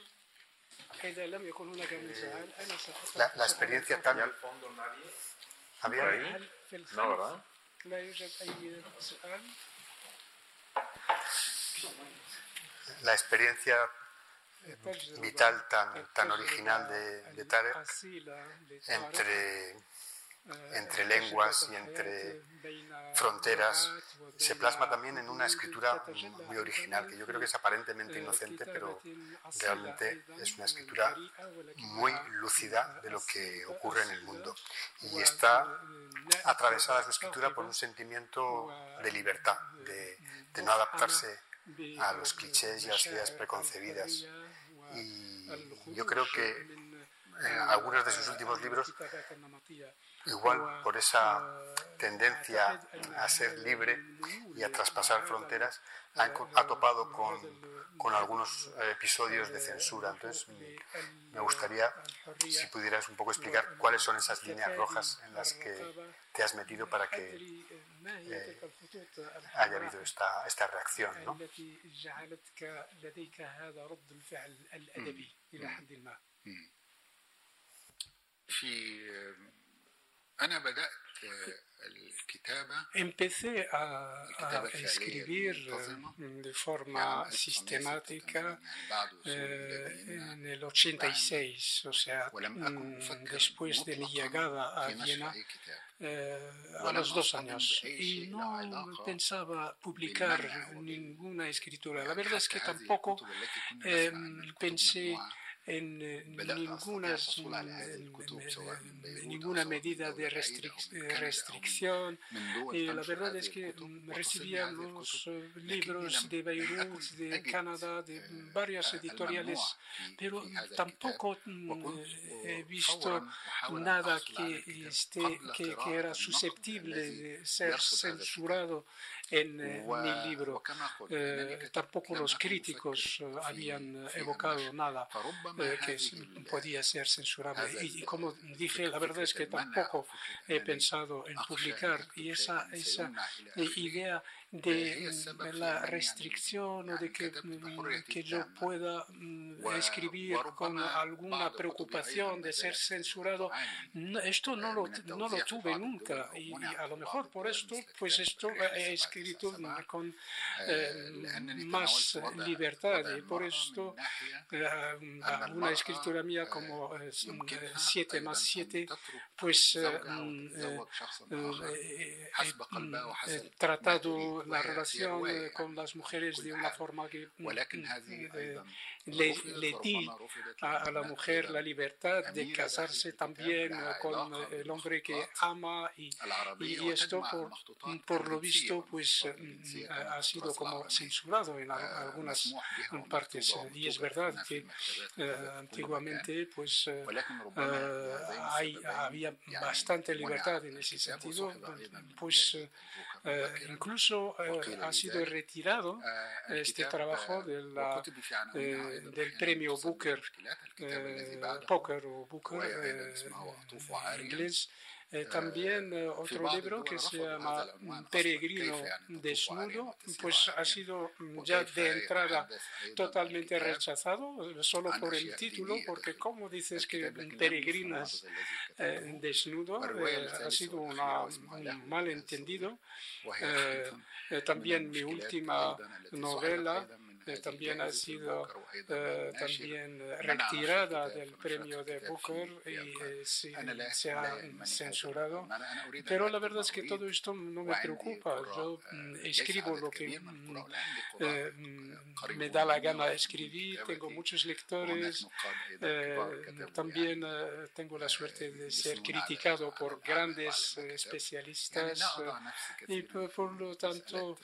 La, la experiencia tan... al fondo nadie? ¿Había
ahí? No, ¿verdad?
La experiencia vital tan, tan original de, de Tarek entre entre lenguas y entre fronteras, se plasma también en una escritura muy original, que yo creo que es aparentemente inocente, pero realmente es una escritura muy lúcida de lo que ocurre en el mundo. Y está atravesada su escritura por un sentimiento de libertad, de, de no adaptarse a los clichés y a las ideas preconcebidas. Y yo creo que en algunos de sus últimos libros igual por esa tendencia a ser libre y a traspasar fronteras, ha, topado con, con, algunos episodios de censura. Entonces, me gustaría, si pudieras un poco explicar cuáles son esas líneas rojas en las que te has metido para que eh, haya habido esta, esta reacción. ¿no?
Empecé a, escribir de forma sistemática en el 86, o sea, después de mi llegada a Viena, a los dos años. Y no pensaba publicar ninguna escritura. La verdad es que tampoco pensé en ninguna, ninguna medida de restricción. Y la verdad es que recibía los libros de Beirut, de Canadá, de varias editoriales, pero tampoco he visto nada que, esté, que, que era susceptible de ser censurado en eh, mi libro. Eh, tampoco los críticos eh, habían evocado nada que podía ser censurable. Y, como dije, la verdad es que tampoco he pensado en publicar. Y esa, esa idea de la restricción o de que, que yo pueda escribir con alguna preocupación de ser censurado, esto no lo, no lo tuve nunca y, a lo mejor por esto, pues esto he escrito con más libertad y por esto una escritura mía como 7 más 7, pues he tratado la relación eh, con las mujeres de una forma que le, le di a, la mujer la libertad de casarse también con el hombre que ama y, y esto por, por, lo visto pues mm, ha sido como censurado en algunas partes y es verdad que eh, antiguamente pues eh, hay, había bastante libertad en ese sentido pues incluso ha sido retirado este trabajo de la, del premio Booker, Poker o Booker en inglés, Eh, también otro libro que se llama Peregrino Desnudo, pues ha sido ya de entrada totalmente rechazado, solo por el título, porque como dices que peregrinas desnudo, ha sido un malentendido. también mi última novela eh, también ha sido eh, también retirada del premio de Booker y eh, se ha censurado. Pero la verdad es que todo esto no me preocupa. Yo mm, escribo lo que mm, me da la gana de escribir, tengo muchos lectores, también tengo la suerte de ser criticado por grandes especialistas y por lo tanto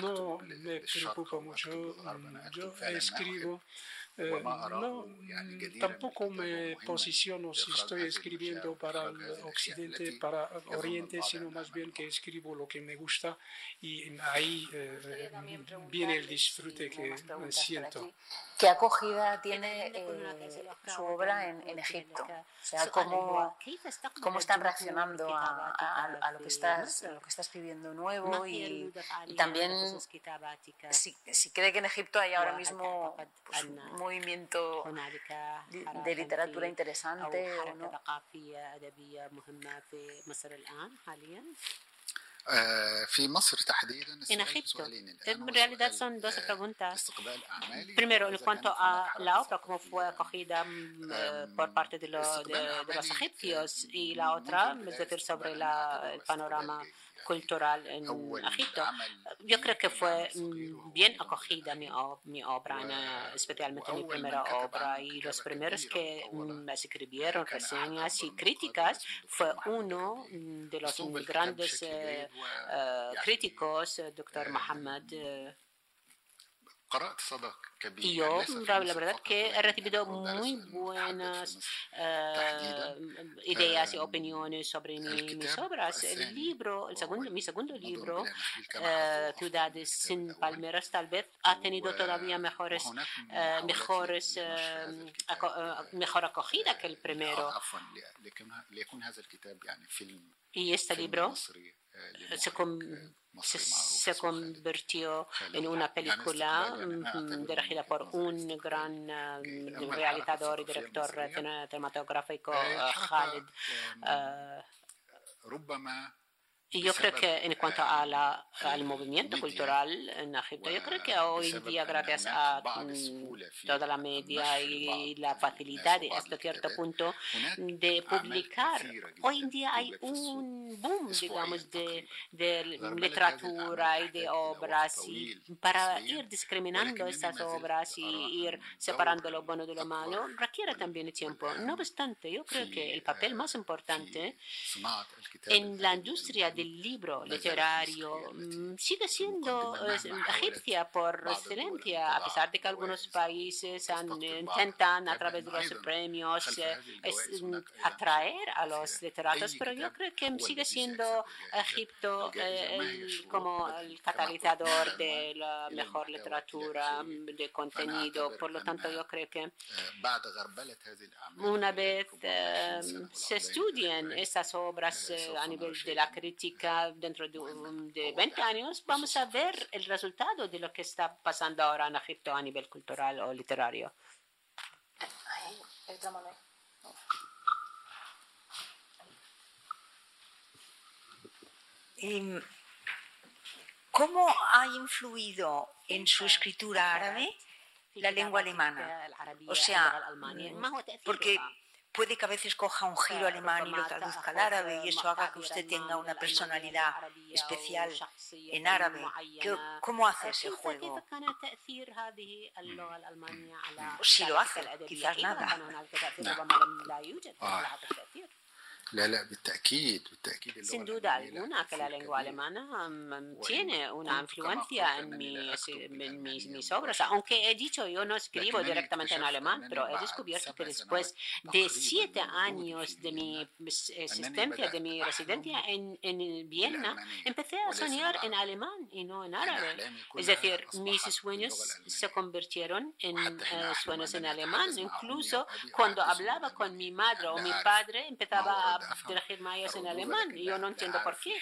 no me preocupa mucho. Yo escribo eh, no, tampoco me posiciono si estoy escribiendo para el Occidente, para Oriente, sino más bien que escribo lo que me gusta y ahí eh, viene el disfrute que siento.
¿Qué acogida tiene eh, su obra en, Egipto? O sea, ¿cómo, cómo están reaccionando a, lo que estás, lo que está escribiendo nuevo y, también si, si, cree que en Egipto hay ahora mismo pues, movimiento de literatura interesante o no.
En Egipto, en realidad son dos preguntas. Primero, en cuanto a la obra, cómo fue acogida mm, por parte de, de, los egipcios, y la otra, es decir, sobre la, el panorama cultural en Egipto. Yo creo que fue mm, bien acogida mi, mi obra, especialmente mi primera obra, y los primeros que mm, me escribieron reseñas y críticas fue uno mm, de los grandes eh, eh, críticos, el doctor Mohammed. Y yo, la, verdad que he recibido muy buenas eh, ideas y opiniones sobre mis obras. El libro, el segundo, mi segundo libro, eh, Ciudades sin palmeras, tal vez ha tenido todavía mejores, eh, mejores mejor acogida que el primero. Y este libro se, se, convirtió en una película mm, dirigida por un gran mm, realizador y director cinematográfico, Khalid. Y yo creo que en cuanto a la, al movimiento cultural en Egipto, yo creo que hoy en día, gracias a mm, toda la media y la facilidad hasta cierto punto de publicar, hoy en día hay un boom, digamos, de, de literatura y de obras. Y para ir discriminando estas obras y ir separando lo bueno de lo malo, requiere también tiempo. No obstante, yo creo que el papel más importante en la industria del libro literario mm, sigue siendo egipcia por excelencia, a pesar de que algunos países intentan a través de los premios eh, mm, atraer a los literatos, pero yo creo que sigue siendo Egipto eh, como el catalizador de la mejor literatura, mm, de contenido. Por lo tanto, yo creo que una vez eh, se estudien estas obras a nivel de la crítica, dentro de, 20 años, vamos a ver el resultado de lo que está pasando ahora en Egipto a nivel cultural o literario.
Em, ¿Cómo ha influido en su escritura árabe la lengua alemana? O sea, porque puede que a veces coja un giro alemán y lo traduzca al árabe y eso haga que usted tenga una personalidad especial en árabe. ¿Cómo hace ese juego? Si lo hace, quizás nada.
Sin duda alguna que la lengua alemana mm, tiene una influencia en, mis, en mis, obras. Aunque he dicho, yo no escribo directamente en alemán, pero he descubierto que después de siete años de mi existencia, de mi residencia en, en Viena, empecé a soñar en alemán y no en árabe. Es decir, mis sueños se convirtieron en eh, sueños en alemán. Incluso cuando hablaba con mi madre o mi padre, empezaba a dirigir mayas en alemán. Yo no entiendo por qué.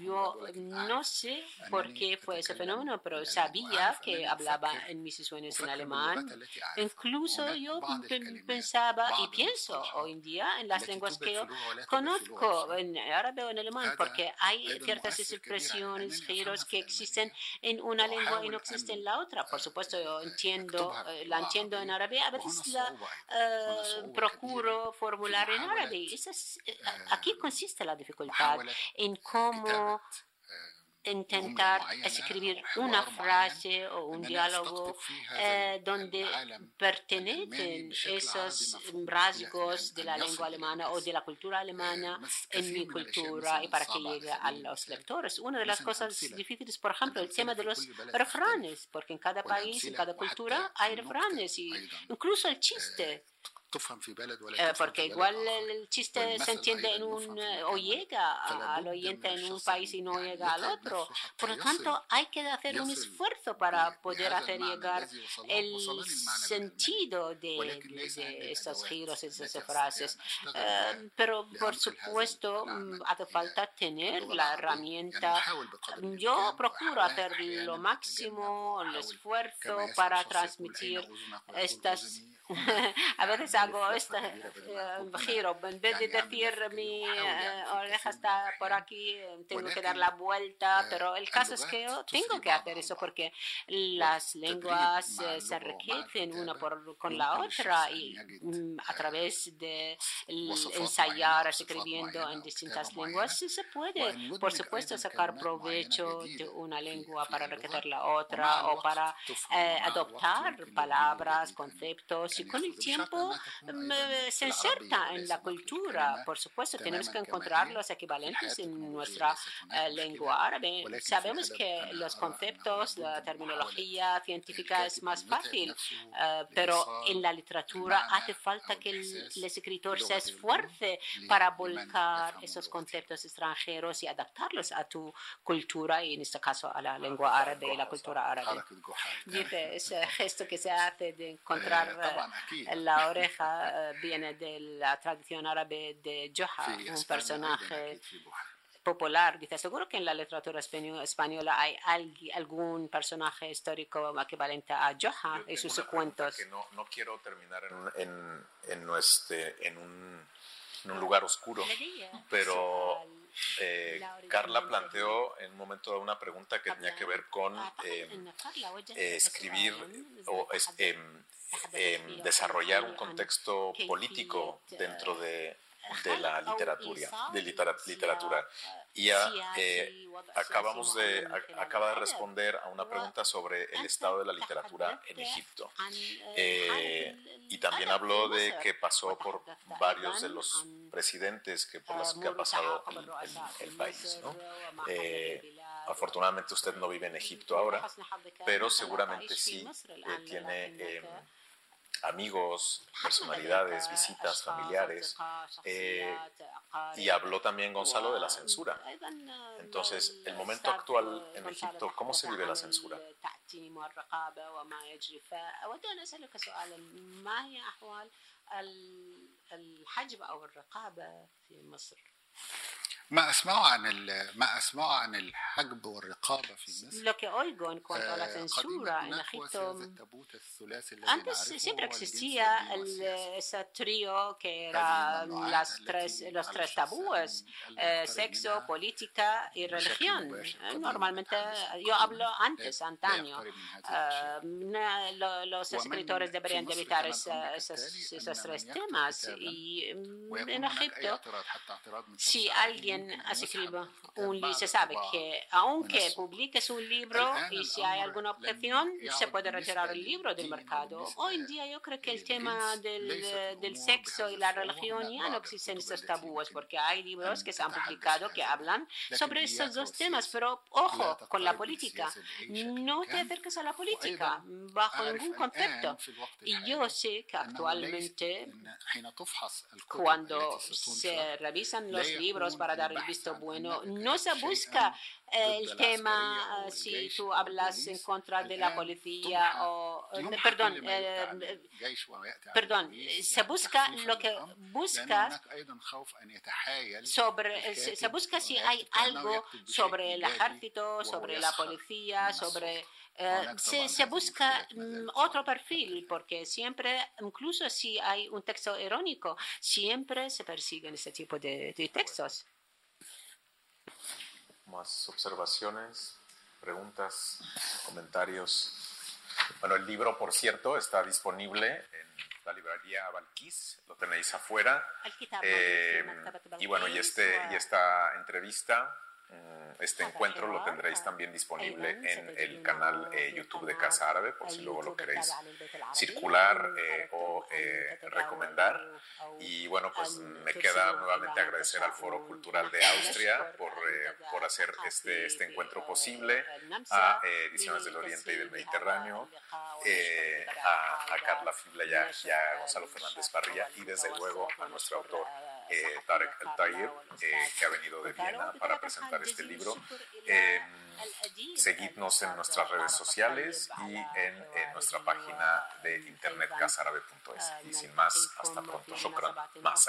Yo no sé por qué fue ese fenómeno, pero sabía que hablaba en mis sueños en alemán. Incluso yo pensaba y pienso hoy en día en las lenguas que yo conozco, en árabe o en alemán, porque hay ciertas expresiones, giros que existen en una lengua y no existen en la otra. Por supuesto, yo entiendo, eh, la entiendo en árabe, a veces la uh, procuro formular en árabe. Esa es, eh, aquí consiste la dificultad en cómo intentar escribir una frase o un diálogo eh, donde pertenecen esos rasgos de la lengua alemana o de la cultura alemana en mi cultura y para que llegue a los lectores. Una de las cosas difíciles, por ejemplo, el tema de los refranes, porque en cada país, en cada cultura hay refranes y incluso el chiste. eh, porque igual el chiste se entiende en un, eh, o llega al oyente en un país y no llega al otro. Por lo tanto, hay que hacer un esfuerzo para poder hacer llegar el sentido de, de estos giros, esas frases. Eh, pero, por supuesto, hace falta tener la herramienta. Yo procuro hacer lo máximo, el esfuerzo para transmitir estas (laughs) a veces hago este giro, en vez de decir mi eh, oreja está por aquí, tengo que dar la vuelta, pero el caso es que yo tengo que hacer eso porque las lenguas se enriquecen una por, con la otra y mm, a través de ensayar, escribiendo en distintas lenguas, se puede, por supuesto, sacar provecho de una lengua para enriquecer la otra o para adoptar palabras, conceptos y con el tiempo se inserta en la cultura. Por supuesto, tenemos que encontrar los equivalentes en nuestra eh, lengua árabe. Sabemos que los conceptos, la terminología científica es más fácil, eh, pero en la literatura hace falta que el, escritor se esfuerce para volcar esos conceptos extranjeros y adaptarlos a tu cultura y en este caso a la lengua árabe y la cultura árabe. Dice ese gesto que se hace de encontrar la (laughs) oreja eh, viene de la tradición árabe de Joha, un personaje popular. Dice, seguro que en la literatura española hay algún personaje histórico equivalente a Joha y sus cuentos.
No, no, quiero terminar en, en, nuestro, en, un, en un lugar oscuro, pero eh, Carla planteó en un momento una pregunta que tenía que ver con eh, escribir o em, desarrollar un contexto político dentro de, de la literatura, de literatura. Y ya eh, acabamos de, acaba de responder a una pregunta sobre el estado de la literatura en Egipto. Eh, y también habló de que pasó por varios de los presidentes que por los que ha pasado el, país. Eh, afortunadamente usted no vive en Egipto ahora, pero seguramente sí tiene amigos, personalidades, visitas familiares. Eh, y habló también Gonzalo de la censura. Entonces, el momento actual en Egipto, ¿cómo se vive la censura?
Lo que oigo en cuanto a la censura en Egipto, antes siempre existía el, ese trío que era las tres, los tres tabúes, eh, sexo, política y religión. Normalmente, yo hablo antes, antaño. Eh, los escritores deberían de evitar esos, esos tres temas. Y mm, en Egipto, si alguien escribe un se sabe que aunque publiques un libro y si hay alguna objeción, se puede retirar el libro del mercado. Hoy en día yo creo que el tema del, del sexo y la religión ya no existen estos tabúes, porque hay libros que se han publicado que hablan sobre estos dos temas, pero ojo con la política. No te acerques a la política bajo ningún concepto. Y yo sé que actualmente cuando se revisan los libros para dar el visto bueno, no se busca el tema eh, si tú hablas en contra de la policía o eh, perdón eh, perdón se busca lo que buscas sobre se busca si hay algo sobre el ejército sobre la policía sobre se, se, busca otro perfil, porque siempre, incluso si hay un texto irónico, siempre se persiguen ese tipo de textos
más observaciones, preguntas, comentarios. Bueno, el libro, por cierto, está disponible en la librería Valquís, lo tenéis afuera. Eh, y bueno, y, este, y esta entrevista este encuentro lo tendréis también disponible en el canal eh, YouTube de Casa Árabe, por si luego lo queréis circular eh, o eh, recomendar. Y bueno, pues me queda nuevamente agradecer al Foro Cultural de (laughs) Austria por, por hacer este, este encuentro posible, a Ediciones del Oriente y del Mediterráneo, a, Carla Fibla y a Gonzalo Fernández Parrilla y desde luego a nuestro autor eh, Tarek El Tayeb, eh, que ha venido de Viena para presentar este libro. Eh, seguidnos en nuestras redes sociales y en, nuestra página de internet casarabe.es. Y sin más, hasta pronto. Shukran. Más